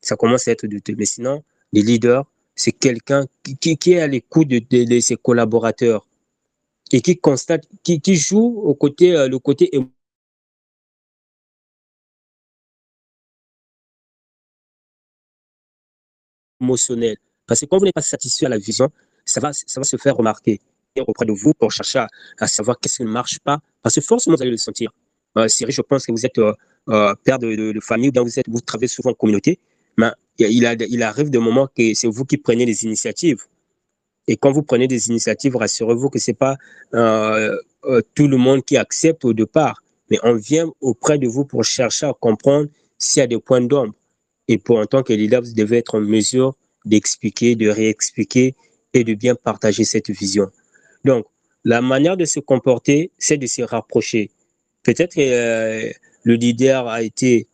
Ça commence à être douteux. Mais sinon, les leaders, c'est quelqu'un qui, qui, est à l'écoute de, de, ses collaborateurs et qui constate, qui, qui joue au côté, le côté émotionnel. Parce que quand vous n'êtes pas satisfait à la vision, ça va, ça va se faire remarquer auprès de vous pour chercher à, à savoir qu'est-ce qui ne marche pas. Parce que forcément, vous allez le sentir. Euh, Cyril, je pense que vous êtes euh, euh, père de, famille, ou vous, êtes, vous travaillez souvent en communauté. Mais il, a, arrive des moments que c'est vous qui prenez les initiatives. Et quand vous prenez des initiatives, rassurez-vous que ce n'est pas tout le monde qui accepte au départ. Mais on vient auprès de vous pour chercher à comprendre s'il y a des points d'ombre. Et pour en tant que leader, vous devez être en mesure d'expliquer, de réexpliquer et de bien partager cette vision. Donc, la manière de se comporter, c'est de se rapprocher. Peut-être que euh, le leader a été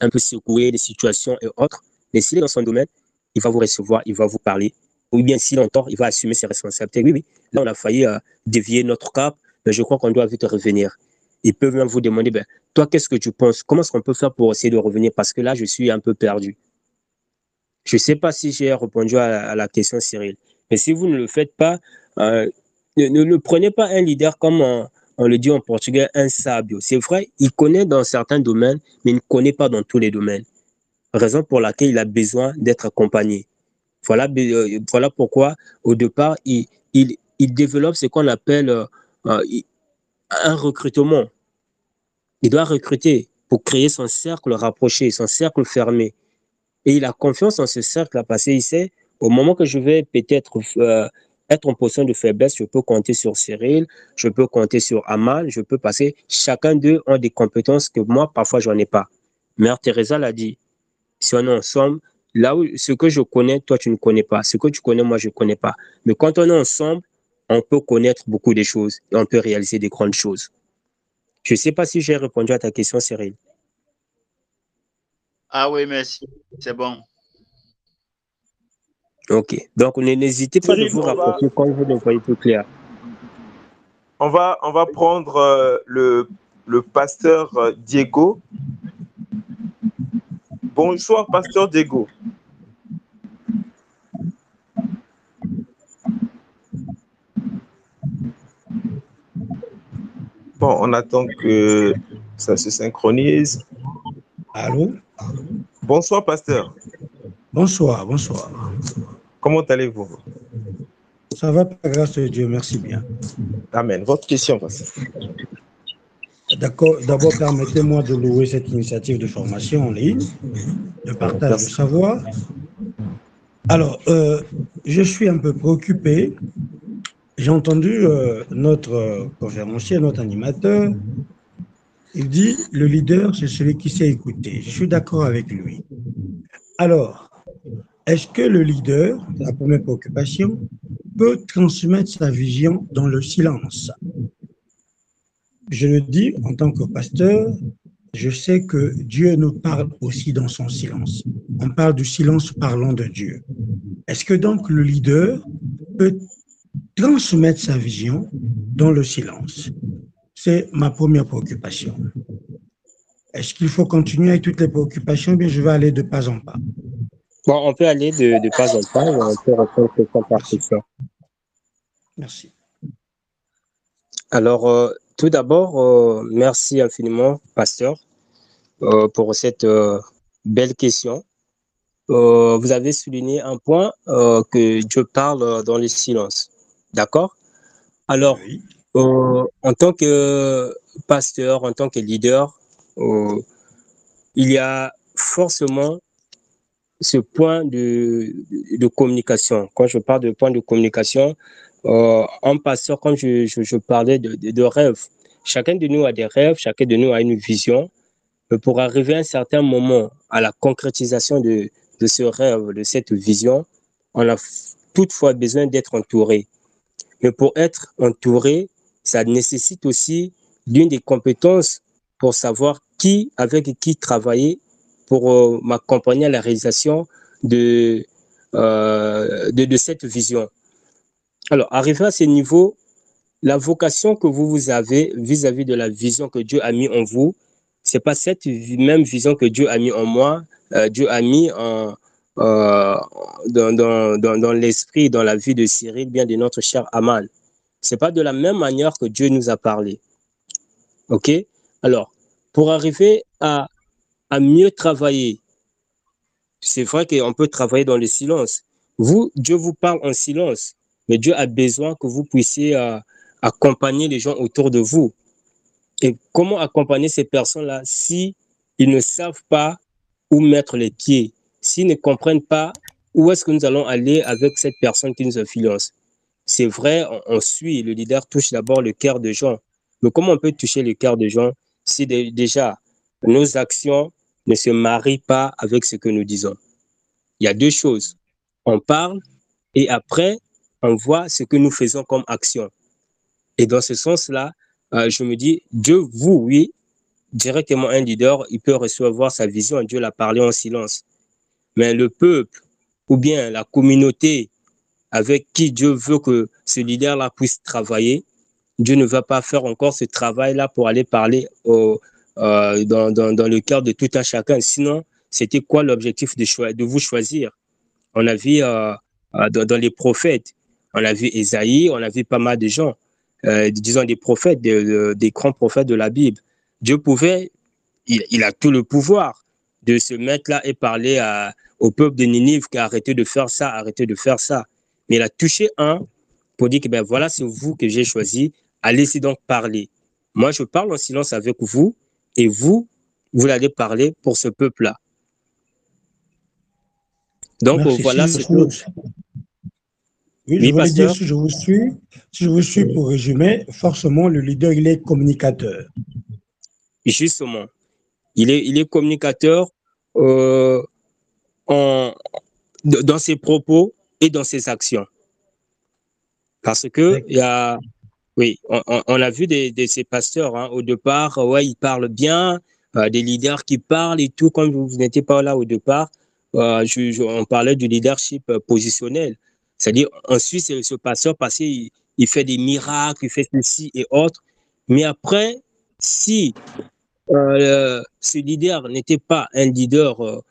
un peu secoué des situations et autres, mais s'il est dans son domaine, il va vous recevoir, il va vous parler. Ou bien s'il entend, il va assumer ses responsabilités. Oui, oui, là, on a failli euh, dévier notre cap, mais je crois qu'on doit vite revenir. Ils peuvent même vous demander, ben, toi, qu'est-ce que tu penses? Comment est-ce qu'on peut faire pour essayer de revenir? Parce que là, je suis un peu perdu. Je ne sais pas si j'ai répondu à, la question, Cyril. Mais si vous ne le faites pas, euh, ne, ne, ne, prenez pas un leader comme on, le dit en portugais, un sabio. C'est vrai, il connaît dans certains domaines, mais il ne connaît pas dans tous les domaines. Raison pour laquelle il a besoin d'être accompagné. Voilà, euh, voilà pourquoi, au départ, il, il, il développe ce qu'on appelle euh, un recrutement. Il doit recruter pour créer son cercle rapproché, son cercle fermé. Et il a confiance en ce cercle-là parce qu'il sait, au moment que je vais peut-être euh, être en position de faiblesse, je peux compter sur Cyril, je peux compter sur Amal, je peux passer. Chacun d'eux a des compétences que moi, parfois, je n'en ai pas. Mère Teresa l'a dit. Si on est ensemble, là où ce que je connais, toi, tu ne connais pas. Ce que tu connais, moi, je ne connais pas. Mais quand on est ensemble, on peut connaître beaucoup de choses et on peut réaliser des grandes choses. Je ne sais pas si j'ai répondu à ta question, Cyril. Ah oui, merci. C'est bon. Ok. Donc, n'hésitez pas de vous rapprocher va... quand vous ne voyez plus clair. On va, on va prendre euh, le, le pasteur euh, Diego. Bonsoir, pasteur Diego. Bon, on attend que ça se synchronise. Allô? Bonsoir, pasteur. Bonsoir, bonsoir. Comment allez-vous? Ça va, par grâce de Dieu, merci bien. Amen. Votre question. D'accord. D'abord, permettez-moi de louer cette initiative de formation en ligne, de partage merci. de savoir. Alors, euh, je suis un peu préoccupé. J'ai entendu euh, notre conférencier, notre animateur, il dit, le leader, c'est celui qui sait écouter. Je suis d'accord avec lui. Alors, est-ce que le leader, la première préoccupation, peut transmettre sa vision dans le silence? Je le dis en tant que pasteur, je sais que Dieu nous parle aussi dans son silence. On parle du silence parlant de Dieu. Est-ce que donc le leader peut transmettre sa vision dans le silence? C'est ma première préoccupation. Est-ce qu'il faut continuer avec toutes les préoccupations? Bien je vais aller de pas en pas Bon, on peut aller de, de pas en pas et on peut répondre question par question. Merci. Alors, euh, tout d'abord, euh, merci infiniment, pasteur, euh, pour cette euh, belle question. Euh, vous avez souligné un point que Dieu parle dans le silence. D'accord? Alors, oui. Euh, en tant que pasteur, en tant que leader, euh, il y a forcément ce point de, de, communication. Quand je parle de point de communication, euh, en pasteur, quand je, je, parlais de, de, de rêve, chacun de nous a des rêves, chacun de nous a une vision. Mais pour arriver à un certain moment à la concrétisation de, de ce rêve, de cette vision, on a toutefois besoin d'être entouré. Mais pour être entouré, ça nécessite aussi l'une des compétences pour savoir qui, avec qui travailler pour euh, m'accompagner à la réalisation de, euh, de, de, cette vision. Alors, arrivé à ce niveau, la vocation que vous, vous avez vis-à-vis de la vision que Dieu a mis en vous, c'est pas cette même vision que Dieu a mis en moi, euh, Dieu a mis en, dans, dans, dans, dans l'esprit, dans la vie de Cyril, bien de notre cher Aman. C'est pas de la même manière que Dieu nous a parlé. OK? Alors, pour arriver à, à mieux travailler, c'est vrai qu'on peut travailler dans le silence. Vous, Dieu vous parle en silence, mais Dieu a besoin que vous puissiez euh, accompagner les gens autour de vous. Et comment accompagner ces personnes-là si ils ne savent pas où mettre les pieds, s'ils ne comprennent pas où est-ce que nous allons aller avec cette personne qui nous influence? C'est vrai, on, suit, le leader touche d'abord le cœur des gens. Mais comment on peut toucher le cœur des gens si de, déjà nos actions ne se marient pas avec ce que nous disons Il y a deux choses. On parle et après, on voit ce que nous faisons comme action. Et dans ce sens-là, euh, je me dis, Dieu, vous, oui, directement un leader, il peut recevoir sa vision, Dieu l'a parlé en silence. Mais le peuple ou bien la communauté avec qui Dieu veut que ce leader-là puisse travailler, Dieu ne va pas faire encore ce travail-là pour aller parler au, euh, dans, dans, dans, le cœur de tout un chacun. Sinon, c'était quoi l'objectif de, de vous choisir? On a vu euh, dans, dans, les prophètes, on a vu Esaïe, on a vu pas mal de gens, euh, disons des prophètes, des, des, grands prophètes de la Bible. Dieu pouvait, il, il, a tout le pouvoir de se mettre là et parler au peuple de Ninive qui a arrêté de faire ça, arrêté de faire ça. Mais il a touché un pour dire que ben voilà, c'est vous que j'ai choisi, allez-y donc parler. Moi, je parle en silence avec vous et vous, vous allez parler pour ce peuple-là. Donc Merci. voilà si ce que... oui, oui, je voulais dire, si je vous suis, si je vous suis pour résumer, forcément, le leader, il est communicateur. Justement. Il est, il est communicateur euh, en, dans ses propos et dans ses actions. Parce que il y a, oui, on, on, a vu des, des ces pasteurs hein, au départ, ouais, ils parlent bien, euh, des leaders qui parlent et tout. Comme vous, n'étiez pas là au départ, euh, on parlait du leadership euh, positionnel. C'est-à-dire, ensuite, c'est ce pasteur parce qu'il il fait des miracles, il fait ceci et autres. Mais après, si ce leader n'était pas un leader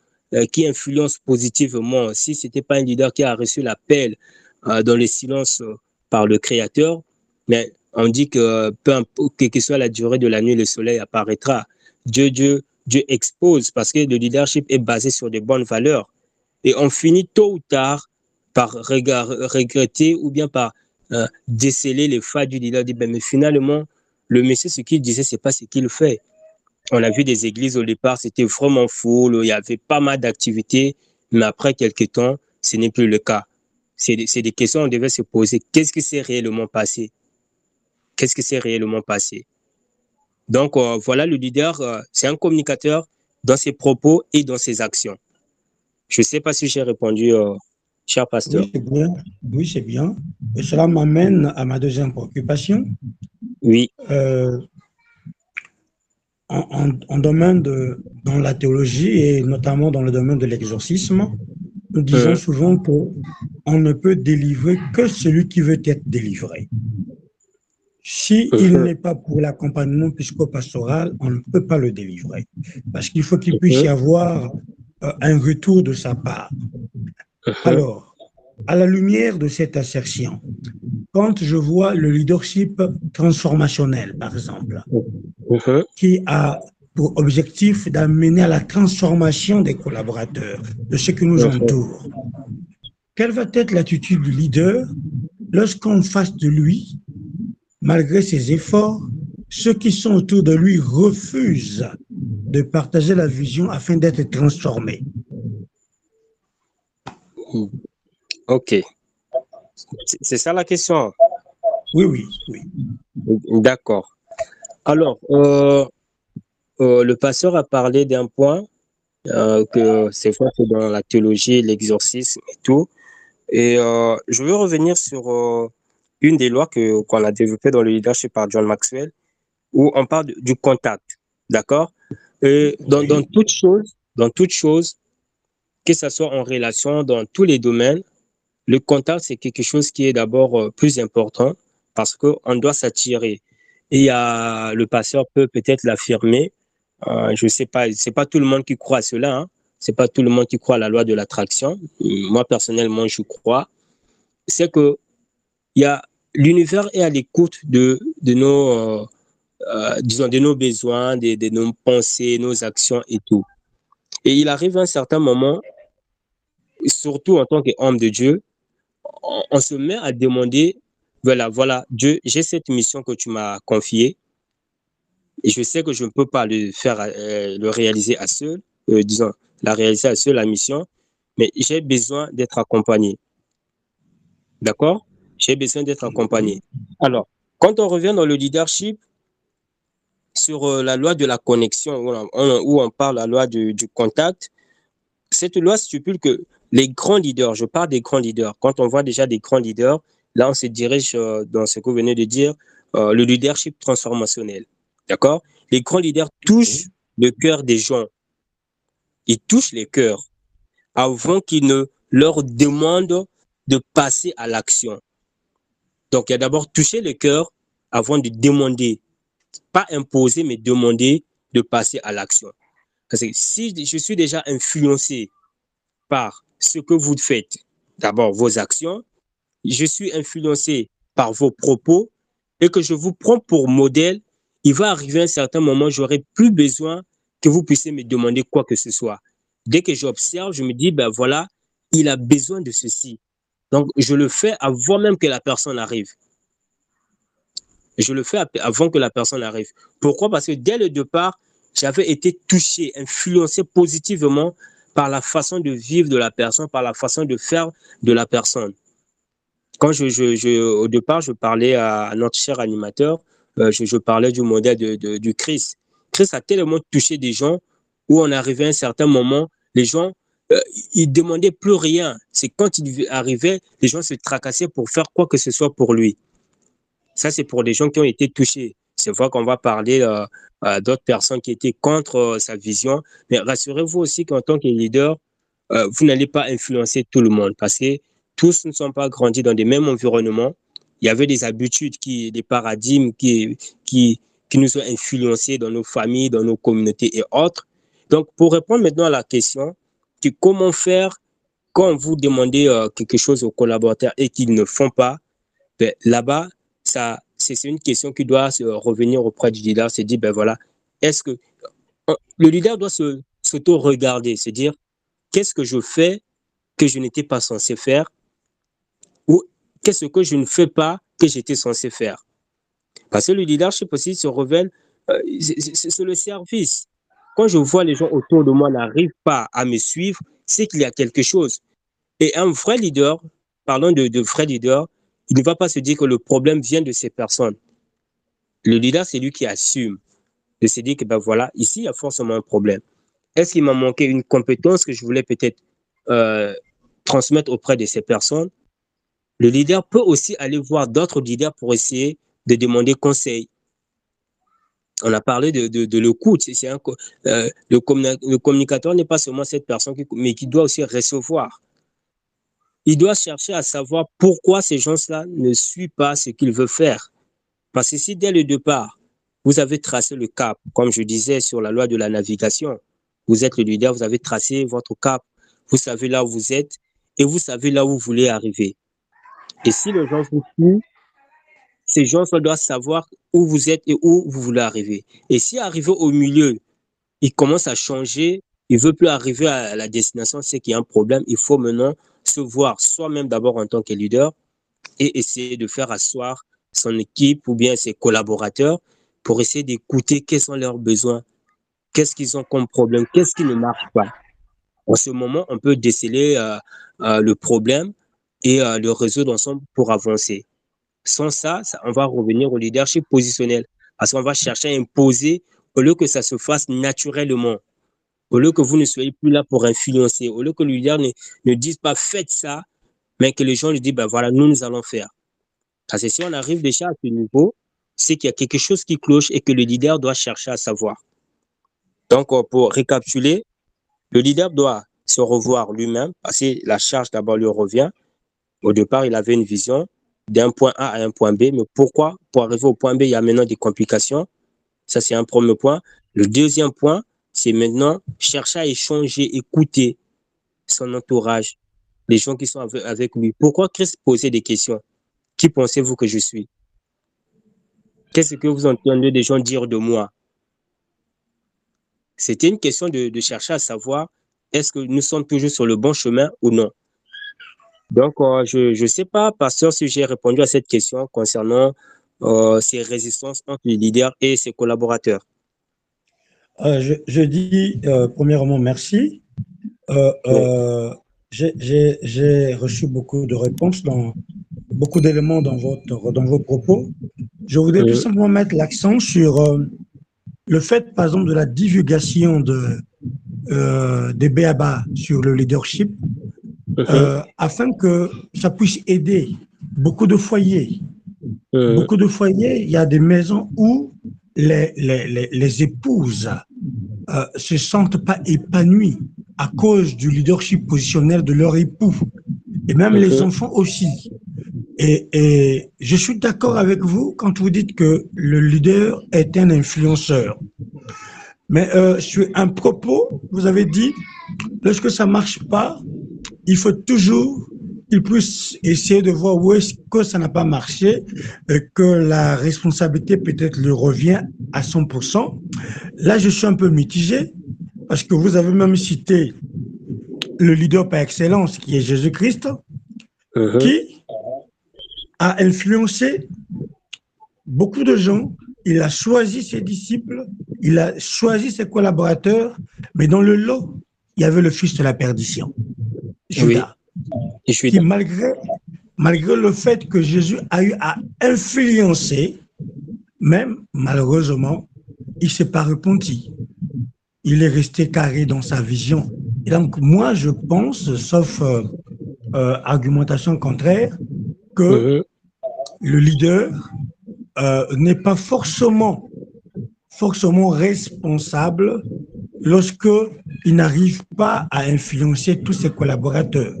qui influence positivement, si c'était pas un leader qui a reçu l'appel dans le silence par le Créateur, mais on dit que peu importe, quelle que soit la durée de la nuit, le soleil apparaîtra. Dieu, Dieu, Dieu expose parce que le leadership est basé sur des bonnes valeurs. Et on finit tôt ou tard par regretter ou bien par euh, déceler les failles du leader. Ben, mais finalement, le monsieur, ce qu'il disait, c'est pas ce qu'il fait. On a vu des églises au départ, c'était vraiment full, il y avait pas mal d'activités, mais après quelques temps, ce n'est plus le cas. C'est des questions qu'on devait se poser. Qu'est-ce qui s'est réellement passé? Qu'est-ce qui s'est réellement passé Donc, euh, voilà, le leader, euh, c'est un communicateur dans ses propos et dans ses actions. Je ne sais pas si j'ai répondu, euh, cher pasteur. Oui, c'est bien. Oui, c'est bien. Et cela m'amène à ma deuxième préoccupation. Oui. En, en, en, domaine de, dans la théologie et notamment dans le domaine de l'exorcisme, nous disons souvent qu'on ne peut délivrer que celui qui veut être délivré. Si il n'est pas pour l'accompagnement pisco-pastoral, on ne peut pas le délivrer. Parce qu'il faut qu'il puisse y avoir euh, un retour de sa part. Alors, à la lumière de cette assertion, quand je vois le leadership transformationnel, par exemple, qui a pour objectif d'amener à la transformation des collaborateurs, de ce qui nous entoure, quelle va être l'attitude du leader lorsqu'en face de lui, malgré ses efforts, ceux qui sont autour de lui refusent de partager la vision afin d'être transformés Ok. C'est ça la question? Oui, oui, oui. D'accord. Alors, euh, euh, le pasteur a parlé d'un point euh, que c'est que dans la théologie, l'exorcisme et tout. Et je veux revenir sur une des lois que qu'on a développées dans le leadership par John Maxwell, où on parle du contact. D'accord? Et dans, dans toute dans toute chose, que ce soit en relation dans tous les domaines, le contact, c'est quelque chose qui est d'abord euh, plus important parce qu'on doit s'attirer. Et le pasteur peut peut-être l'affirmer. Euh, je ne sais pas, c'est pas tout le monde qui croit à cela. Hein. C'est pas tout le monde qui croit à la loi de l'attraction. Moi, personnellement, je crois. C'est que il y a l'univers est à l'écoute de, de nos, euh, euh, disons, de nos besoins, de, de, nos pensées, nos actions et tout. Et il arrive un certain moment, surtout en tant qu'homme de Dieu, on, se met à demander, voilà, voilà, Dieu, j'ai cette mission que tu m'as confiée, et je sais que je ne peux pas le faire, euh, le réaliser à seul, disons, la réaliser à seul, la mission, mais j'ai besoin d'être accompagné. D'accord? J'ai besoin d'être accompagné. Alors, quand on revient dans le leadership, sur euh, la loi de la connexion, où on, où on parle la loi du, du, contact, cette loi stipule que les grands leaders, je parle des grands leaders, quand on voit déjà des grands leaders, là on se dirige euh, dans ce que vous venez de dire, euh, le leadership transformationnel. D'accord? Les grands leaders touchent le cœur des gens. Ils touchent les cœurs avant qu'ils ne leur demandent de passer à l'action. Donc, il y a d'abord toucher le cœur avant de demander pas imposer, mais demander de passer à l'action. Parce que si je suis déjà influencé par ce que vous faites, d'abord vos actions, je suis influencé par vos propos et que je vous prends pour modèle, il va arriver un certain moment, j'aurai plus besoin que vous puissiez me demander quoi que ce soit. Dès que j'observe, je me dis, ben voilà, il a besoin de ceci. Donc, je le fais avant même que la personne arrive. Je le fais avant que la personne arrive. Pourquoi? Parce que dès le départ, j'avais été touché, influencé positivement par la façon de vivre de la personne, par la façon de faire de la personne. Quand je, je, au départ, je parlais à notre cher animateur, euh, je, je, parlais du modèle de, de, du Christ. Christ a tellement touché des gens où on arrivait à un certain moment, les gens, euh, ils demandaient plus rien. C'est quand il arrivait, les gens se tracassaient pour faire quoi que ce soit pour lui. Ça, c'est pour les gens qui ont été touchés. C'est vrai qu'on va parler euh, à d'autres personnes qui étaient contre euh, sa vision. Mais rassurez-vous aussi qu'en tant que leader, euh, vous n'allez pas influencer tout le monde parce que tous ne sont pas grandis dans des mêmes environnements. Il y avait des habitudes, qui, des paradigmes qui, qui nous ont influencés dans nos familles, dans nos communautés et autres. Donc, pour répondre maintenant à la question, comment faire quand vous demandez euh, quelque chose aux collaborateurs et qu'ils ne font pas, ben, là-bas, c'est une question qui doit se revenir auprès du leader, c'est dire, ben voilà, est-ce que le leader doit s'auto-regarder, se dire, qu'est-ce que je fais que je n'étais pas censé faire ou qu'est-ce que je ne fais pas que j'étais censé faire? Parce que le leadership aussi se révèle, euh, c'est le service. Quand je vois les gens autour de moi n'arrivent pas à me suivre, c'est qu'il y a quelque chose. Et un vrai leader, parlons de, vrai leader, il ne va pas se dire que le problème vient de ces personnes. Le leader, c'est lui qui assume de se dire que ben voilà, ici, il y a forcément un problème. Est-ce qu'il m'a manqué une compétence que je voulais peut-être euh, transmettre auprès de ces personnes? Le leader peut aussi aller voir d'autres leaders pour essayer de demander conseil. On a parlé de, de, l'écoute. C'est un, euh, le, le communicateur n'est pas seulement cette personne, qui, mais qui doit aussi recevoir il doit chercher à savoir pourquoi ces gens-là ne suivent pas ce qu'ils veulent faire. Parce que si dès le départ, vous avez tracé le cap, comme je disais sur la loi de la navigation, vous êtes le leader, vous avez tracé votre cap, vous savez là où vous êtes et vous savez là où vous voulez arriver. Et si les gens vous suivent, ces gens doivent savoir où vous êtes et où vous voulez arriver. Et si arrivé au milieu, ils commencent à changer, ils ne veulent plus arriver à la destination, c'est qu'il y a un problème, il faut maintenant se voir soi-même d'abord en tant que leader et essayer de faire asseoir son équipe ou bien ses collaborateurs pour essayer d'écouter quels sont leurs besoins, qu'est-ce qu'ils ont comme problème, qu'est-ce qui ne marche pas? En ce moment, on peut déceler euh, euh, le problème et euh, le résoudre ensemble pour avancer. Sans ça, on va revenir au leadership positionnel parce qu'on va chercher à imposer au lieu que ça se fasse naturellement au lieu que vous ne soyez plus là pour influencer, au lieu que le leader ne, ne dise pas faites ça, mais que les gens lui disent, ben voilà, nous, nous allons faire. Parce que si on arrive déjà à ce niveau, c'est qu'il y a quelque chose qui cloche et que le leader doit chercher à savoir. Donc, euh, pour récapituler, le leader doit se revoir lui-même, parce que la charge d'abord lui revient. Au départ, il avait une vision d'un point A à un point B, mais pourquoi? Pour arriver au point B, il y a maintenant des complications. Ça, c'est un premier point. Le deuxième point, c'est maintenant chercher à échanger, écouter son entourage, les gens qui sont avec lui. Pourquoi Christ posait des questions? Qui pensez-vous que je suis? Qu'est-ce que vous entendez des gens dire de moi? C'était une question de, chercher à savoir est-ce que nous sommes toujours sur le bon chemin ou non? Donc, euh, je ne sais pas, pasteur, si j'ai répondu à cette question concernant euh, ces résistances entre les leaders et ses collaborateurs. Euh, je, dis premièrement merci. J'ai reçu beaucoup de réponses, dans, beaucoup d'éléments dans, votre, dans vos propos. Je voudrais tout simplement mettre l'accent sur le fait, par exemple, de la divulgation de, des BABA sur le leadership, euh, afin que ça puisse aider beaucoup de foyers. Beaucoup de foyers, il y a des maisons où les, les, les, épouses euh, se sentent pas épanouies à cause du leadership positionnel de leur époux, et même les enfants aussi. Et, et je suis d'accord avec vous quand vous dites que le leader est un influenceur. Mais euh, sur un propos, vous avez dit, lorsque ça marche pas, il faut toujours qu'il puisse essayer de voir où est-ce que ça n'a pas marché, et que la responsabilité peut-être lui revient à 100%. Là, je suis un peu mitigé parce que vous avez même cité le leader par excellence qui est Jésus-Christ, uh-huh. qui a influencé beaucoup de gens. Il a choisi ses disciples, il a choisi ses collaborateurs, mais dans le lot, il y avait le fils de la perdition, Judas. qui, malgré, malgré le fait que Jésus a eu à influencer, même malheureusement, il ne s'est pas repenti. Il est resté carré dans sa vision. Et donc, moi, je pense, sauf euh, euh, argumentation contraire, que mhm. le leader euh, n'est pas forcément, forcément responsable lorsque il n'arrive pas à influencer tous ses collaborateurs.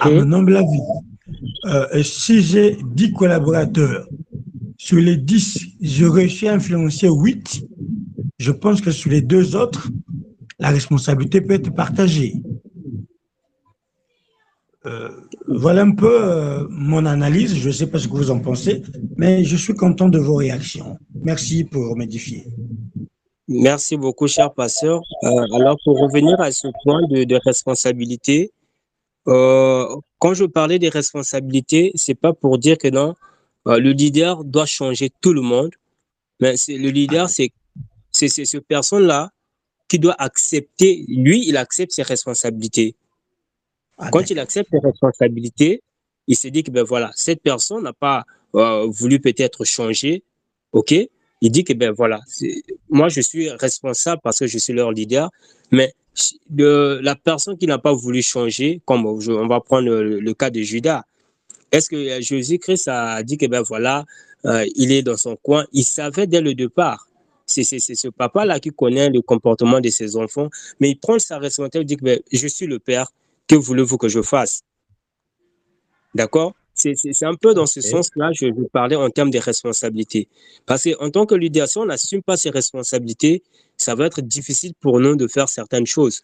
À mon humble avis, si j'ai 10 collaborateurs, sur les 10, je réussis à influencer 8, je pense que sur les deux autres, la responsabilité peut être partagée. Euh, voilà un peu euh, mon analyse. Je ne sais pas ce que vous en pensez, mais je suis content de vos réactions. Merci pour m'édifier. Merci beaucoup, cher pasteur. Euh, alors, pour revenir à ce point de, responsabilité, quand je parlais des responsabilités, c'est pas pour dire que non, le leader doit changer tout le monde, mais le leader, c'est c'est cette personne-là qui doit accepter, lui, il accepte ses responsabilités. Ah, Quand il accepte ses responsabilités, il se dit que ben voilà, cette personne n'a pas euh, voulu peut-être changer, ok? Il dit que ben voilà, moi je suis responsable parce que je suis leur leader, mais la personne qui n'a pas voulu changer, comme on va prendre le, cas de Judas, est-ce que Jésus-Christ a dit que ben voilà, euh, il est dans son coin, il savait dès le départ. C'est ce papa-là qui connaît le comportement de ses enfants, mais il prend sa responsabilité, il dit que je suis le père, que voulez-vous que je fasse? D'accord? C'est un peu dans ce sens-là, je vais parler en termes de responsabilité. Parce qu'en tant que leader, si on n'assume pas ses responsabilités, ça va être difficile pour nous de faire certaines choses.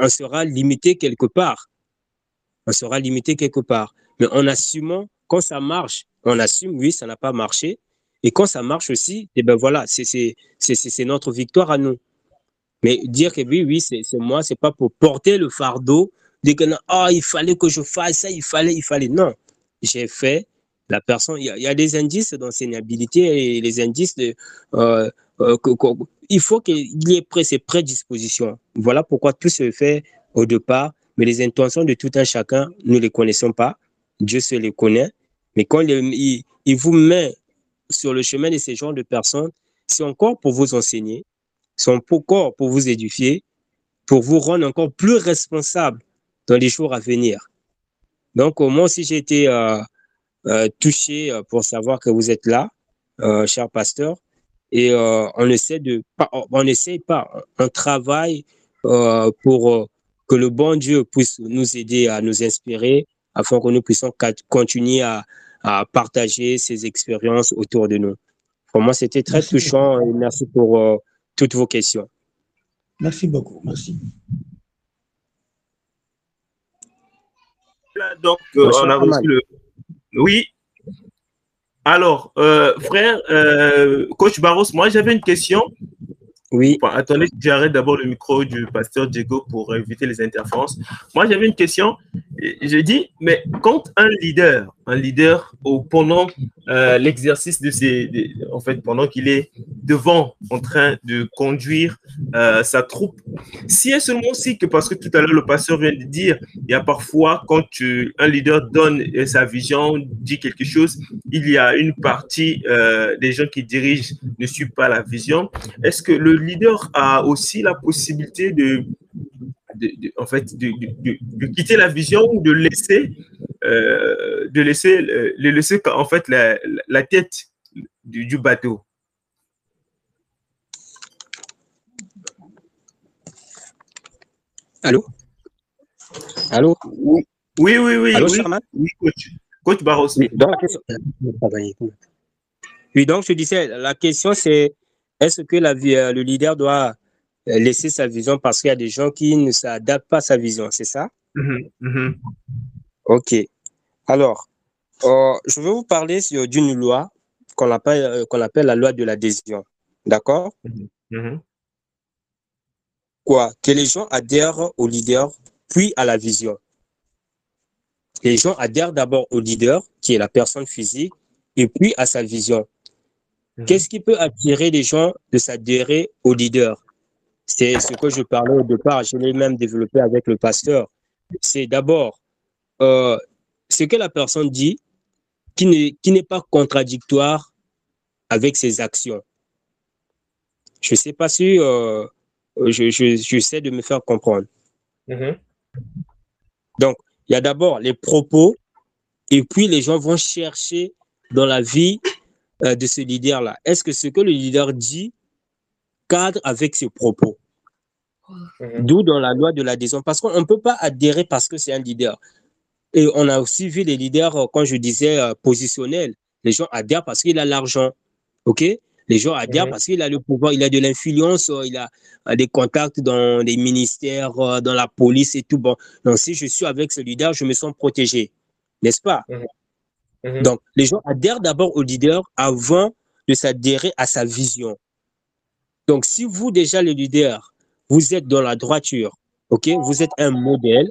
On sera limité quelque part. On sera limité quelque part. Mais en assumant, quand ça marche, on assume, oui, ça n'a pas marché, et quand ça marche aussi, et eh ben voilà, c'est notre victoire à nous. Mais dire que oui, oui, c'est moi, c'est pas pour porter le fardeau, dire que oh, il fallait que je fasse ça, il fallait, il fallait. Non, j'ai fait. La personne, il y, a, des indices d'enseignabilité et les indices de. Euh, euh, il faut qu'il y ait ces prédispositions. Voilà pourquoi tout se fait au départ, mais les intentions de tout un chacun, nous ne les connaissons pas. Dieu se les connaît. Mais quand il, il vous met sur le chemin de ces genres de personnes, c'est encore pour vous enseigner, c'est encore pour vous édifier, pour vous rendre encore plus responsable dans les jours à venir. Donc, moi aussi, j'ai été euh, euh, touché euh, pour savoir que vous êtes là, cher pasteur, et on essaie de, pas, on essaie pas, on travaille pour que le bon Dieu puisse nous aider à nous inspirer afin que nous puissions continuer à, à partager ces expériences autour de nous. Pour moi, c'était très touchant et merci pour toutes vos questions. Merci beaucoup. Merci. Donc, on a reçu le. Oui. Alors, euh, frère, euh, coach Barros, moi j'avais une question. Oui. attendez, j'arrête d'abord le micro du pasteur Diego pour éviter les interférences. Moi j'avais une question. Je dis, mais quand un leader, un leader pendant euh, l'exercice de ses, en fait, pendant qu'il est devant, en train de conduire euh, sa troupe, si est seulement aussi que parce que tout à l'heure le pasteur vient de dire, il y a parfois quand tu, un leader donne sa vision, dit quelque chose, il y a une partie euh, des gens qui dirigent ne suivent pas la vision. Est-ce que le leader a aussi la possibilité de de, en fait, de, quitter la vision ou de laisser, euh, de laisser, le laisser en fait la, la tête du, bateau. Allô? Allô? Oui, oui, oui. Allô, oui, oui coach. Coach Barros. Oui, donc, oui, donc je disais, la question c'est est-ce que la, le leader doit euh, laisser sa vision parce qu'il y a des gens qui ne s'adaptent pas à sa vision, c'est ça? Mm-hmm, mm-hmm. Ok. Alors, euh, je vais vous parler d'une loi qu'on appelle, euh, appelle la loi de l'adhésion. D'accord? Mm-hmm, Quoi? Que les gens adhèrent au leader, puis à la vision. Les gens adhèrent d'abord au leader, qui est la personne physique, et puis à sa vision. Qu'est-ce qui peut attirer les gens de s'adhérer au leader? C'est ce que je parlais au départ, je l'ai même développé avec le pasteur. C'est d'abord euh, ce que la personne dit qui n'est pas contradictoire avec ses actions. Je ne sais pas si euh, je, je, de me faire comprendre. Mm-hmm. Donc, il y a d'abord les propos, et puis les gens vont chercher dans la vie euh, de ce leader-là. Est-ce que ce que le leader dit cadre avec ses propos? Mhm. D'où dans la loi de l'adhésion. Parce qu'on ne peut pas adhérer parce que c'est un leader. Et on a aussi vu les leaders, euh, quand je disais euh, positionnels, les gens adhèrent parce qu'il a l'argent. OK? Les gens adhèrent mhm. parce qu'il a le pouvoir, il a de l'influence, euh, il a des contacts dans les ministères, dans la police et tout. Bon, donc si je suis avec ce leader, je me sens protégé. N'est-ce pas? Mhm. Donc, les gens adhèrent d'abord au leader avant de s'adhérer à sa vision. Donc, si vous, déjà, le leader, vous êtes dans la droiture, ok? Vous êtes un modèle,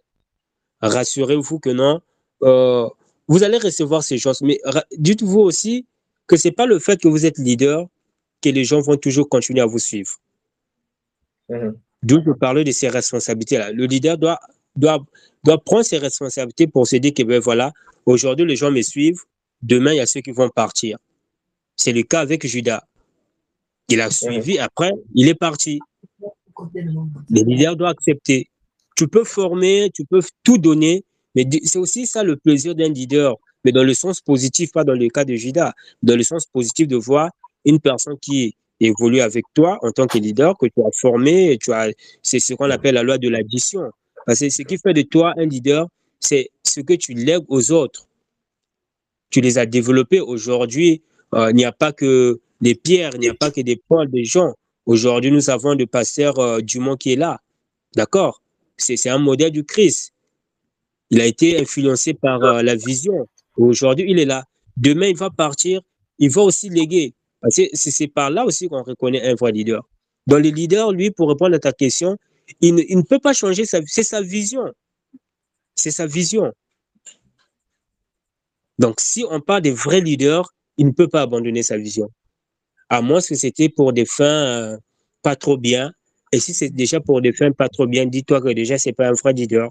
rassurez-vous que non, euh, vous allez recevoir ces choses. Mais dites-vous aussi que ce n'est pas le fait que vous êtes leader que les gens vont toujours continuer à vous suivre. Mhm. D'où je parlais de ces responsabilités-là. Le leader doit, doit, doit prendre ses responsabilités pour se dire que, ben voilà, aujourd'hui, les gens me suivent, demain, il y a ceux qui vont partir. C'est le cas avec Judas. Il a suivi, après, il est parti. Le leader doit accepter. Tu peux former, tu peux tout donner, mais c'est aussi ça le plaisir d'un leader, mais dans le sens positif, pas dans le cas de Judas, dans le sens positif de voir une personne qui évolue avec toi en tant que leader, que tu as formé, tu as, c'est ce qu'on appelle la loi de l'addition. Parce que ce qui fait de toi un leader, c'est ce que tu lègues aux autres. Tu les as développés aujourd'hui. Euh, il n'y a pas que des pierres, il n'y a pas que des poils de gens. Aujourd'hui, nous avons le pasteur euh, Dumont qui est là. D'accord? C'est un modèle du Christ. Il a été influencé par euh, la vision. Aujourd'hui, il est là. Demain, il va partir. Il va aussi léguer. C'est par là aussi qu'on reconnaît un vrai leader. Dans le leader, lui, pour répondre à ta question, il ne, peut pas changer. C'est sa vision. C'est sa vision. Donc, si on parle des vrais leaders, il ne peut pas abandonner sa vision à moins que c'était pour des fins euh, pas trop bien. Et si c'est déjà pour des fins pas trop bien, dis-toi que déjà, c'est pas un vrai leader.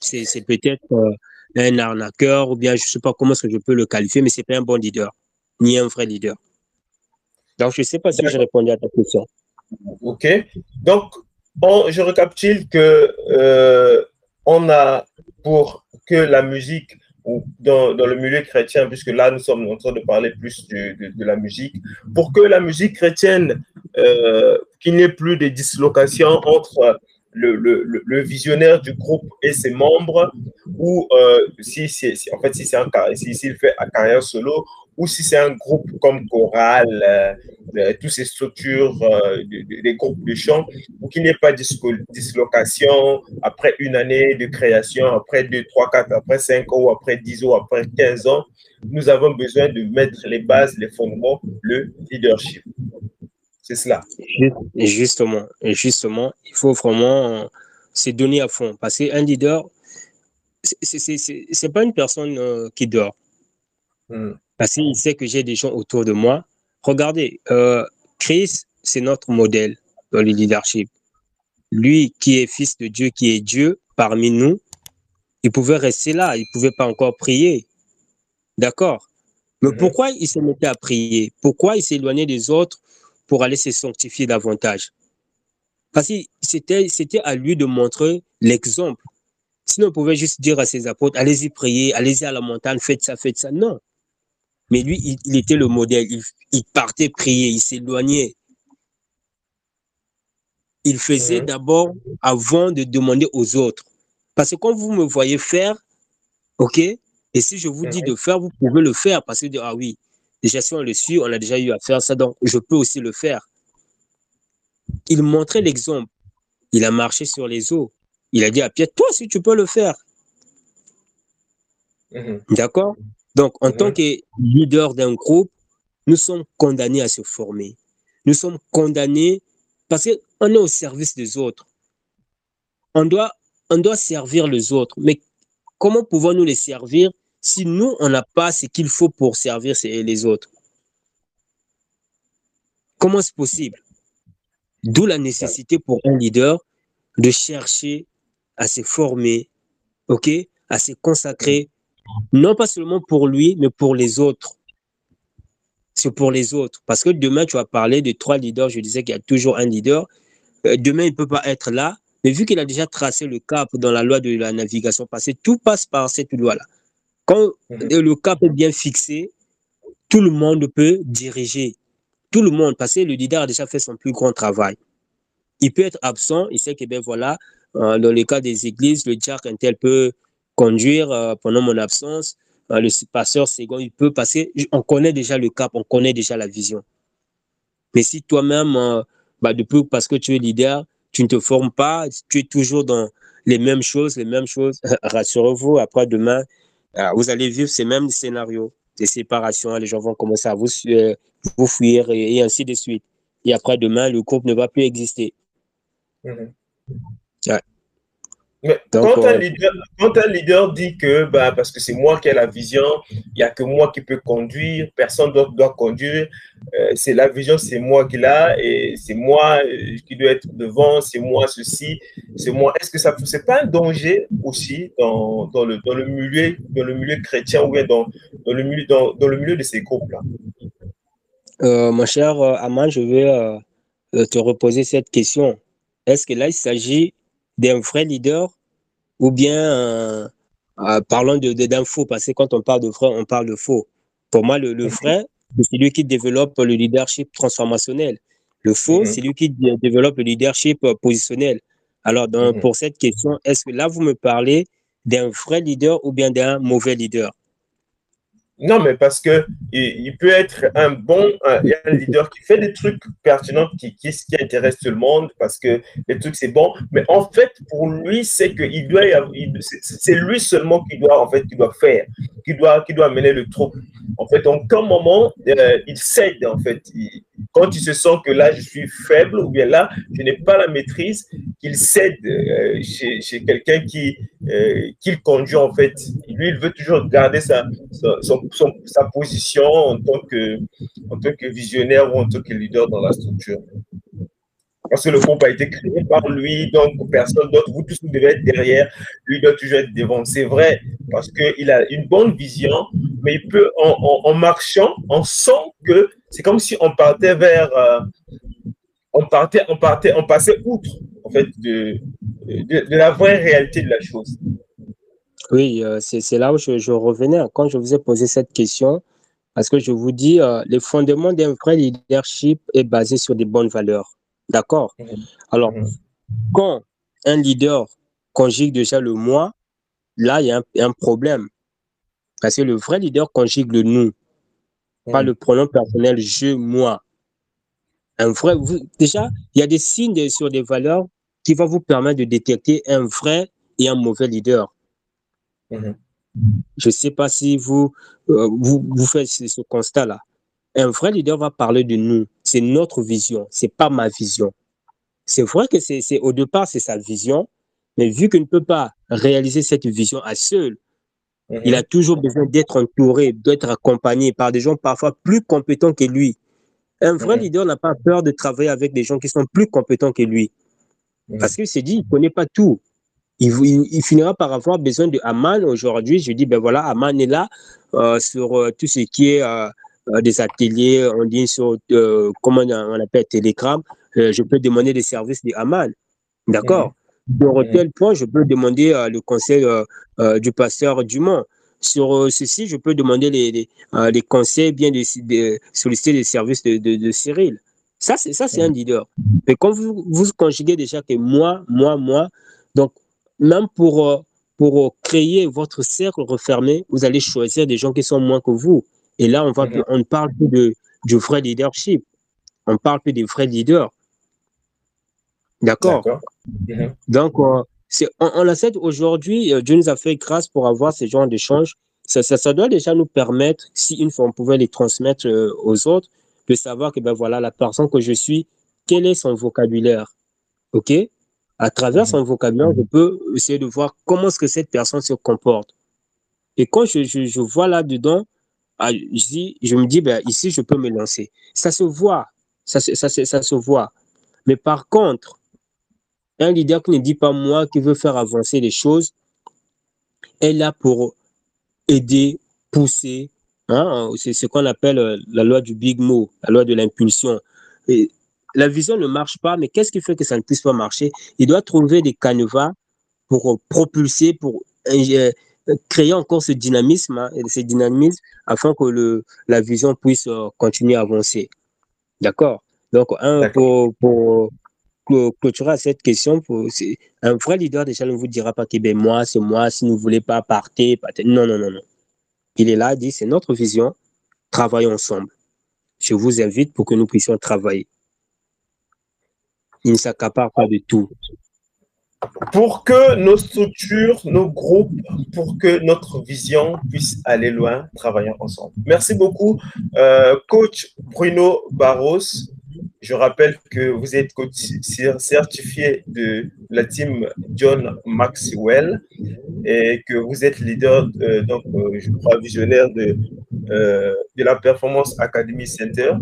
C'est peut-être euh, un arnaqueur ou bien je ne sais pas comment est-ce que je peux le qualifier, mais c'est pas un bon leader, ni un vrai leader. Donc, je ne sais pas si j'ai répondu à ta question. OK. Donc, je récapitule que euh, on a pour que la musique dans, dans, le milieu chrétien, puisque là, nous sommes en train de parler plus de, de, la musique, pour que la musique chrétienne, euh, qu'il n'y ait plus de dislocation entre le, le, visionnaire du groupe et ses membres, ou euh, si c'est en fait si c'est un si, fait un carrière solo, ou si c'est un groupe comme chorale, euh, euh, toutes ces structures, des groupes de chant, ou qu'il n'y ait pas de dislocation après une année de création, après 2, 3, 4, après 5 ans, après 10 ans, après 15 ans, nous avons besoin de mettre les bases, les fondements, le leadership. C'est cela. Justement, justement, il faut vraiment se donner à fond. Parce qu'un leader, ce n'est pas une personne euh, qui dort. Hmm. Parce qu'il sait que j'ai des gens autour de moi. Regardez, euh, Chris, c'est notre modèle dans le leadership. Lui qui est fils de Dieu, qui est Dieu parmi nous, il pouvait rester là, il ne pouvait pas encore prier. D'accord? Mais hmm. pourquoi il se mettait à prier? Pourquoi il s'éloignait des autres pour aller se sanctifier davantage. Parce que c'était, à lui de montrer l'exemple. Sinon, on pouvait juste dire à ses apôtres, allez-y prier, allez-y à la montagne, faites ça, faites ça. Non. Mais lui, il, était le modèle. Il, partait prier, il s'éloignait. Il faisait d'abord avant de demander aux autres. Parce que quand vous me voyez faire, OK, et si je vous dis de faire, vous pouvez le faire parce que, ah oui, Déjà, si on le suit, on a déjà eu à faire ça, donc je peux aussi le faire. Il montrait l'exemple. Il a marché sur les eaux. Il a dit à Pierre, toi si tu peux le faire. Mhm. D'accord? Donc, en tant mhm. que leader d'un groupe, nous sommes condamnés à se former. Nous sommes condamnés parce qu'on est au service des autres. On doit, on doit servir les autres. Mais comment pouvons-nous les servir si nous, on n'a pas ce qu'il faut pour servir les autres Comment c'est possible? D'où la nécessité pour un leader de chercher à se former, à se consacrer, non pas seulement pour lui, mais pour les autres. C'est pour les autres. Parce que demain, tu vas parler de trois leaders. Je disais qu'il y a toujours un leader. Euh, demain, il ne peut pas être là. Mais vu qu'il a déjà tracé le cap dans la loi de la navigation passée, tout passe par cette loi-là. Quand mhm. le cap est bien fixé, tout le monde peut diriger. Tout le monde, parce que le leader a déjà fait son plus grand travail. Il peut être absent, il sait que, ben voilà, euh, dans le cas des églises, le diacre tel peut conduire euh, pendant mon absence, euh, le pasteur second, il peut passer. On connaît déjà le cap, on connaît déjà la vision. Mais si toi-même, bah, depuis, parce que tu es leader, tu ne te formes pas, tu es toujours dans les mêmes choses, les mêmes choses, (laughs) rassurez-vous, après demain, vous allez vivre ces mêmes scénarios de séparation. Les gens vont commencer à vous, euh, vous fuir et, ainsi de suite. Et après, demain, le couple ne va plus exister. Mhm. Mais quand, un leader, dit que, bah, parce que c'est moi qui ai la vision, il n'y a que moi qui peux conduire, personne d'autre doit conduire, euh, c'est la vision, c'est moi qui l'a, et c'est moi euh, qui dois être devant, c'est moi ceci, c'est moi. Est-ce que ça c'est pas un danger aussi dans, dans, le, dans, le, milieu, dans le milieu chrétien ou bien dans, dans, le, milieu, dans, dans le milieu de ces groupes-là? Euh, Mon cher Aman, je vais te reposer cette question. Est-ce que là, il s'agit d'un vrai leader ou bien euh, euh, parlons d'un faux, parce que quand on parle de vrai, on parle de faux. Pour moi, le, vrai, c'est lui qui développe le leadership transformationnel. Le faux, mhm. c'est lui qui développe le leadership euh, positionnel. Alors, mhm. pour cette question, est-ce que là, vous me parlez d'un vrai leader ou bien d'un mauvais leader? Non, mais parce que il, peut être un bon leader qui fait des trucs pertinents qui, qui, qui intéressent tout le monde parce que les trucs c'est bon. Mais en fait, pour lui, c'est que c'est lui seulement qui doit en fait qui doit faire, qui doit qui doit mener le troupe. En fait, quel moment euh, il cède en fait. Quand il se sent que là je suis faible ou bien là je n'ai pas la maîtrise, qu'il cède euh, chez, quelqu'un qui euh, conduit en fait. Lui, il veut toujours garder sa, position en tant, que, en tant que visionnaire ou en tant que leader dans la structure. Parce que le groupe a été créé par lui, donc personne d'autre, vous tous vous devez être derrière, lui doit toujours être devant. C'est vrai, parce qu'il a une bonne vision, mais il peut, en, marchant, on sent que c'est comme si on partait vers, euh, on partait, on partait, on passait outre, en fait, de, de la vraie réalité de la chose. Oui, euh, c'est là où je, revenais quand je vous ai posé cette question, parce que je vous dis, euh, le fondement d'un vrai leadership est basé sur des bonnes valeurs. D'accord? Alors, quand un leader conjugue déjà le moi, là, il y a un, problème. Parce que le vrai leader conjugue le nous, pas le pronom personnel je, moi. Un vrai, déjà, il y a des signes sur des valeurs qui vont vous permettre de détecter un vrai et un mauvais leader. Mhm. Je ne sais pas si vous, euh, vous, vous, faites ce, constat-là. Un vrai leader va parler de nous. C'est notre vision, c'est pas ma vision. C'est vrai que c'est au départ, c'est sa vision, mais vu qu'il ne peut pas réaliser cette vision à seul, mhm. il a toujours besoin d'être entouré, d'être accompagné par des gens parfois plus compétents que lui. Un vrai mhm. leader n'a pas peur de travailler avec des gens qui sont plus compétents que lui. Parce qu'il s'est dit, il ne connaît pas tout. Il, finira par avoir besoin de Aman aujourd'hui. Je dis, ben voilà, Aman est là euh, sur euh, tout ce qui est euh, des ateliers, on dit sur, comment on appelle, Telegram. je peux demander des services de Aman. D'accord? Sur tel point, je peux demander le conseil du pasteur Dumont? Sur ceci, je peux demander les, les, conseils, bien de, solliciter les services de, de Cyril. Ça, c'est ça, c'est un leader. Mais quand vous, vous conjuguez déjà que moi, moi, moi, donc même pour, euh, pour créer votre cercle refermé, vous allez choisir des gens qui sont moins que vous. Et là, on va, mhm. on parle plus de, du vrai leadership. On parle plus des vrais leaders. D'accord. Donc, euh, on, on a aujourd'hui, euh, Dieu nous a fait grâce pour avoir ce genre d'échanges. Ça, ça, ça, doit déjà nous permettre, si une fois on pouvait les transmettre aux autres, de savoir que ben voilà, la personne que je suis, quel est son vocabulaire. OK? À travers son vocabulaire, je peux essayer de voir comment est-ce que cette personne se comporte. Et quand je, je, vois là-dedans, ah, je, je me dis, ben, ici, je peux me lancer. Ça se voit. Ça, ça, ça se voit. Mais par contre, un leader qui ne dit pas moi, qui veut faire avancer les choses, est là pour aider, pousser, Hein, c'est ce qu'on appelle euh, la loi du big mot, la loi de l'impulsion. La vision ne marche pas, mais qu'est-ce qui fait que ça ne puisse pas marcher? Il doit trouver des canevas pour euh, propulser, pour euh, créer encore ce dynamisme, hein, ce dynamisme afin que le, la vision puisse continuer à avancer. D'accord? Donc, un, pour, pour, clôturer à cette question, un vrai leader déjà ne vous dira pas que ben, moi, c'est moi, si vous ne voulez pas, partez, partez. Non, non, non, non. Il est là, il dit, c'est notre vision, travaillons ensemble. Je vous invite pour que nous puissions travailler. Il ne s'accapare pas de tout. Pour que nos structures, nos groupes, pour que notre vision puisse aller loin, travaillons ensemble. Merci beaucoup, euh, coach Bruno Barros. Je rappelle que vous êtes certifié de la team John Maxwell et que vous êtes leader, euh, donc, euh, je crois, visionnaire de, euh, de la Performance Academy Center.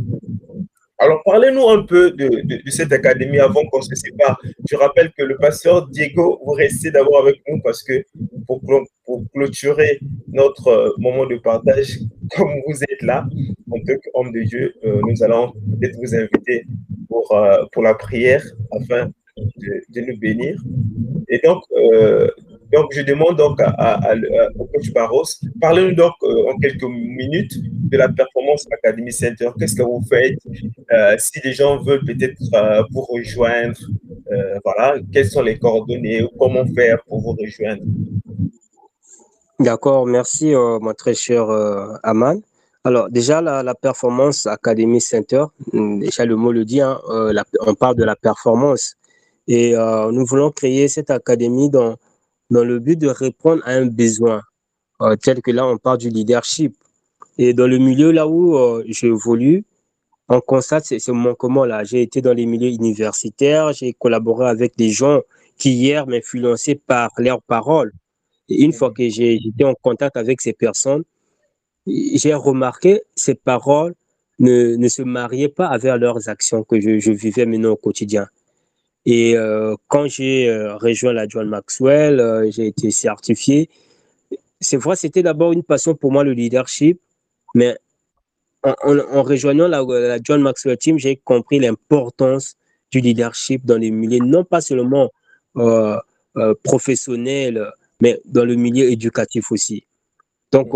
Alors, parlez-nous un peu de, cette académie avant qu'on se sépare. Je rappelle que le pasteur Diego, vous restez d'abord avec nous parce que pour, pour clôturer notre euh, moment de partage, (laughs) comme vous êtes là, en tant qu'homme de Dieu, euh, nous allons peut-être vous inviter pour, euh, pour la prière afin de, nous bénir. Et donc, donc, je demande donc à, au coach Barros, parlez-nous donc euh, en quelques minutes de la Performance Academy Center. Qu'est-ce que vous faites euh, Si les gens veulent peut-être euh, vous rejoindre, voilà, quelles sont les coordonnées Comment faire pour vous rejoindre? D'accord, merci mon très cher Aman. Alors déjà, la, Performance Academy Center, hum, déjà le mot le dit, hein, on parle de la performance. Et nous voulons créer cette académie dans dans le but de répondre à un besoin, euh, tel que là, on parle du leadership. Et dans le milieu là où euh, j'évolue, on constate ce, manquement-là. J'ai été dans les milieux universitaires, j'ai collaboré avec des gens qui hier m'influençaient par leurs paroles. Et une fois que j'ai été en contact avec ces personnes, j'ai remarqué ces paroles ne, ne, se mariaient pas avec leurs actions que je, je vivais maintenant au quotidien. Et euh, quand j'ai euh, rejoint la John Maxwell, euh, j'ai été certifié. C'est vrai, c'était d'abord une passion pour moi, le leadership, mais en, en, rejoignant la, la, John Maxwell Team, j'ai compris l'importance du leadership dans les milieux, non pas seulement professionnels, mais dans le milieu éducatif aussi. Donc,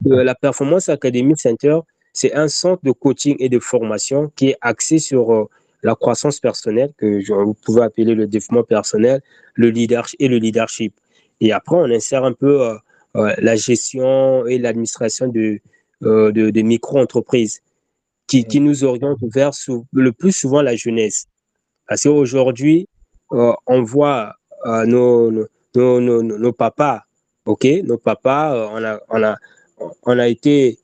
la Performance Academy Center, c'est un centre de coaching et de formation qui est axé sur la croissance personnelle, que vous pouvez appeler le développement personnel, le leadership et le leadership. Et après, on insère un peu euh, euh, la gestion et l'administration de, euh, de, micro-entreprises qui, qui, nous orientent vers le plus souvent la jeunesse. Parce qu'aujourd'hui, on voit nos, nos, nos, nos, papas, ok, nos papas, on a, on a, on a été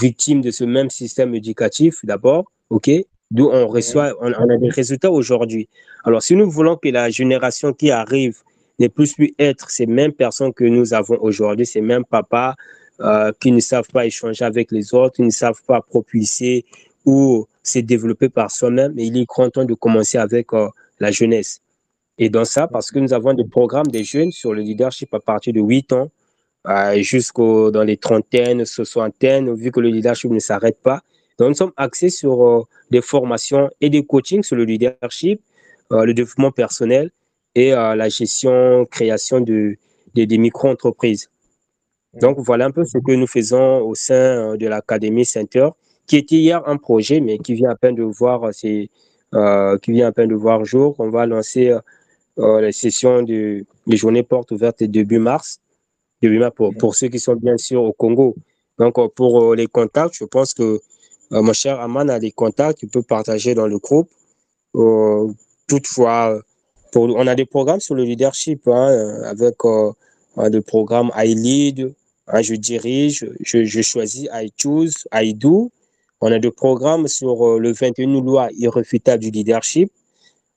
victimes de ce même système éducatif d'abord, ok, d'où on reçoit, on, a des résultats aujourd'hui. Alors, si nous voulons que la génération qui arrive ne puisse plus être ces mêmes personnes que nous avons aujourd'hui, ces mêmes papas euh, qui ne savent pas échanger avec les autres, qui ne savent pas propulser ou se développer par soi-même, il est grand temps de commencer avec euh, la jeunesse. Et dans ça, parce que nous avons des programmes des jeunes sur le leadership à partir de 8 ans, euh, jusqu'au dans les trentaines, soixantaines, vu que le leadership ne s'arrête pas. Donc, nous sommes axés sur euh, des formations et des coachings sur le leadership, euh, le développement personnel et euh, la gestion, création de, des micro-entreprises. Donc, voilà un peu ce que nous faisons au sein de l'Académie Center, qui était hier un projet, mais qui vient à peine de voir, qui vient à peine de voir jour. On va lancer la session de, des journées portes ouvertes début mars, début mars pour, pour ceux qui sont bien sûr au Congo. Donc, pour les contacts, je pense que mon cher Aman a des contacts qu'il peut partager dans le groupe. Euh, toutefois, on a des programmes sur le leadership hein, euh, avec des programmes I lead, hein, je dirige, je, choisis, I choose, I do. On a des programmes sur le 21 lois irréfutables du leadership.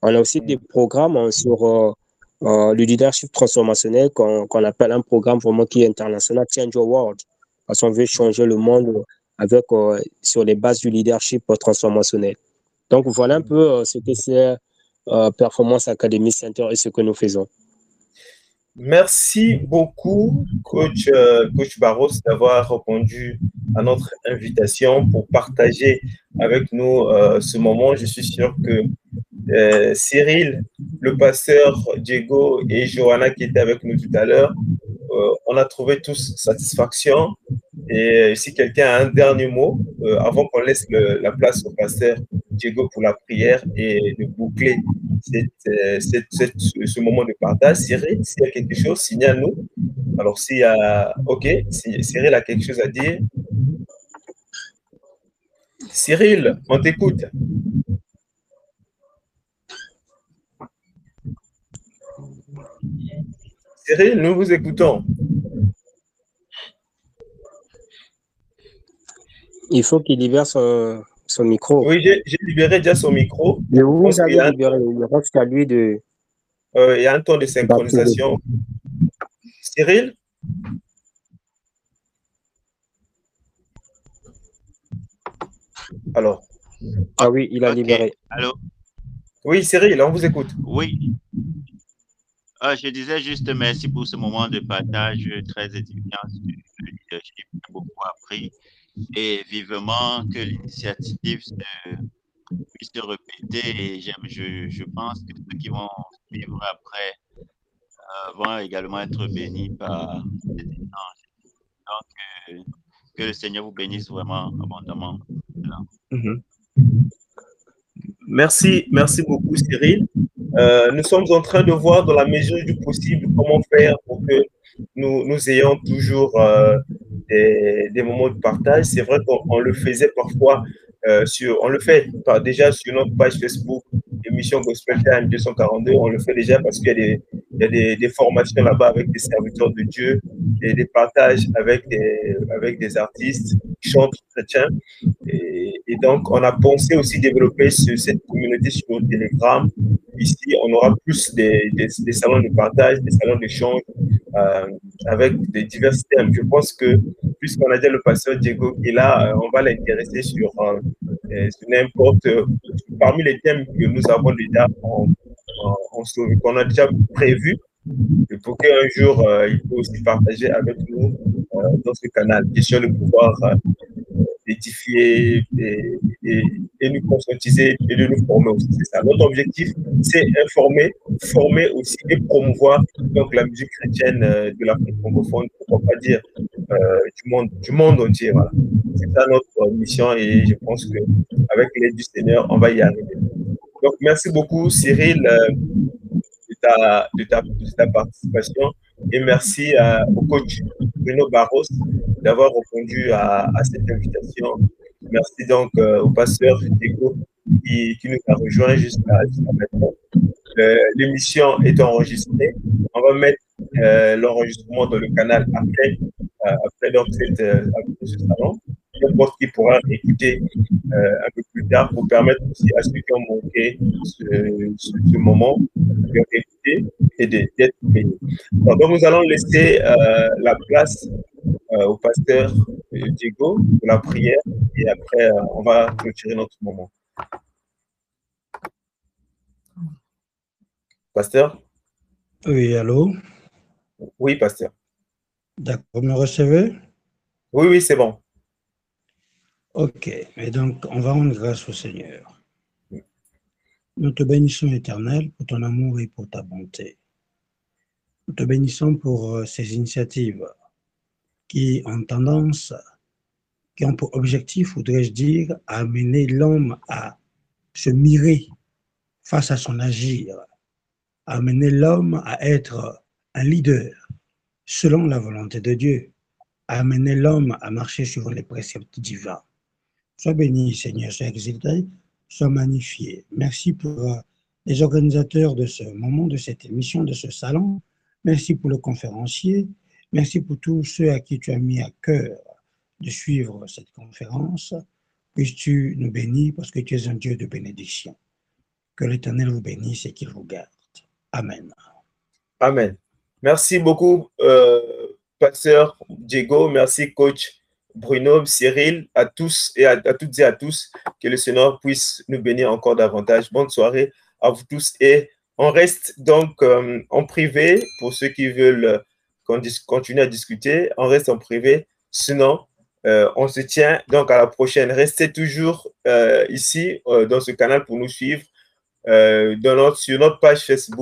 On a aussi des programmes hein, sur le leadership transformationnel qu'on appelle un programme vraiment qui est international, Change Your World. Parce qu'on veut changer le monde avec, euh, sur les bases du leadership transformationnel. Donc, voilà un peu euh, ce que c'est euh, Performance Academy Center et ce que nous faisons. Merci beaucoup, coach, coach Barros, d'avoir répondu à notre invitation pour partager avec nous ce moment. Je suis sûr que Cyril, le pasteur Diego et Johanna qui étaient avec nous tout à l'heure, on a trouvé tous satisfaction et si quelqu'un a un dernier mot, euh, avant qu'on laisse la place au pasteur Diego pour la prière et de boucler euh, ce moment de partage, Cyril, s'il y a quelque chose, signale-nous. Alors, s'il y a. OK, Cyril a quelque chose à dire. Cyril, on t'écoute. Cyril, nous vous écoutons. Il faut qu'il libère son, micro. Oui, j'ai libéré déjà son micro. Mais vous avez libéré, il reste à lui de. Euh, il y a un temps de synchronisation. Cyril? Alors. Ah oui, il a libéré. Allô? Oui, Cyril, on vous écoute. Oui. Ah, je disais juste merci pour ce moment de partage très édifiant le leadership. J'ai beaucoup appris et vivement que l'initiative puisse se répéter. Et je, je, pense que ceux qui vont vivre après euh, vont également être bénis par ces échanges. Donc, euh, que le Seigneur vous bénisse vraiment abondamment. Mhm. Merci, merci beaucoup Cyril. Euh, nous sommes en train de voir dans la mesure du possible comment faire pour que nous, nous ayons toujours euh, des, des, moments de partage. C'est vrai qu'on le faisait parfois euh, sur, on le fait déjà sur notre page Facebook, émission Gospel Time 242. On le fait déjà parce qu'il y a des, il y a des, des formations là-bas avec des serviteurs de Dieu et des partages avec des, avec des artistes qui chantent chrétiens. Et, donc, on a pensé aussi développer cette communauté sur Telegram. Ici, on aura plus des, des, des salons de partage, des salons d'échange euh, avec des divers thèmes. Je pense que, puisqu'on a déjà le pasteur Diego qui est là, euh, on va l'intéresser sur, euh, sur n'importe, parmi les thèmes que nous avons déjà qu'on a déjà prévu et pour qu'un jour il peut aussi partager avec nous dans ce canal. Question de pouvoir d'édifier et, et, nous conscientiser et de nous former aussi. C'est ça. Notre objectif, c'est informer, former aussi et promouvoir donc, la musique chrétienne euh, de l'Afrique francophone, pourquoi pas dire du, monde, du monde entier. Voilà. C'est ça notre mission et je pense qu'avec l'aide du Seigneur, on va y arriver. Donc, merci beaucoup, Cyril, de ta, de, ta, de, ta, participation et merci au coach Bruno Barros d'avoir répondu à, cette invitation. Merci donc au pasteur Diego qui, nous a rejoint jusqu'à maintenant. L'émission est enregistrée. On va mettre euh, l'enregistrement dans le canal après, euh, après donc cette, euh, ce salon. N'importe qui pourra écouter un peu plus tard pour permettre aussi à ceux qui ont manqué ce, ce, ce moment d'écouter et d'être bénis. Donc, nous allons laisser la place au pasteur Diego pour la prière et après on va clôturer notre moment. Pasteur? Oui, allô? Oui, pasteur. D'accord, vous me recevez? Oui, oui, c'est bon. Ok, et donc on va rendre grâce au Seigneur. Nous te bénissons, éternel, pour ton amour et pour ta bonté. Nous te bénissons pour ces initiatives qui ont tendance, qui ont pour objectif, voudrais-je dire, à amener l'homme à se mirer face à son agir, à amener l'homme à être un leader selon la volonté de Dieu, à amener l'homme à marcher sur les préceptes divins. Sois béni, Seigneur, sois exalté, sois magnifié. Merci pour les organisateurs de ce moment, de cette émission, de ce salon. Merci pour le conférencier. Merci pour tous ceux à qui tu as mis à cœur de suivre cette conférence. Puisses-tu nous bénir parce que tu es un Dieu de bénédiction. Que l'Éternel vous bénisse et qu'il vous garde. Amen. Amen. Merci beaucoup, euh, pasteur Diego. Merci, coach Bruno, Cyril, à tous et à, toutes et à tous. Que le Seigneur puisse nous bénir encore davantage. Bonne soirée à vous tous. Et on reste donc euh, en privé pour ceux qui veulent qu'on continue à discuter. On reste en privé. Sinon, euh, on se tient donc à la prochaine. Restez toujours ici dans ce canal pour nous suivre sur notre page Facebook.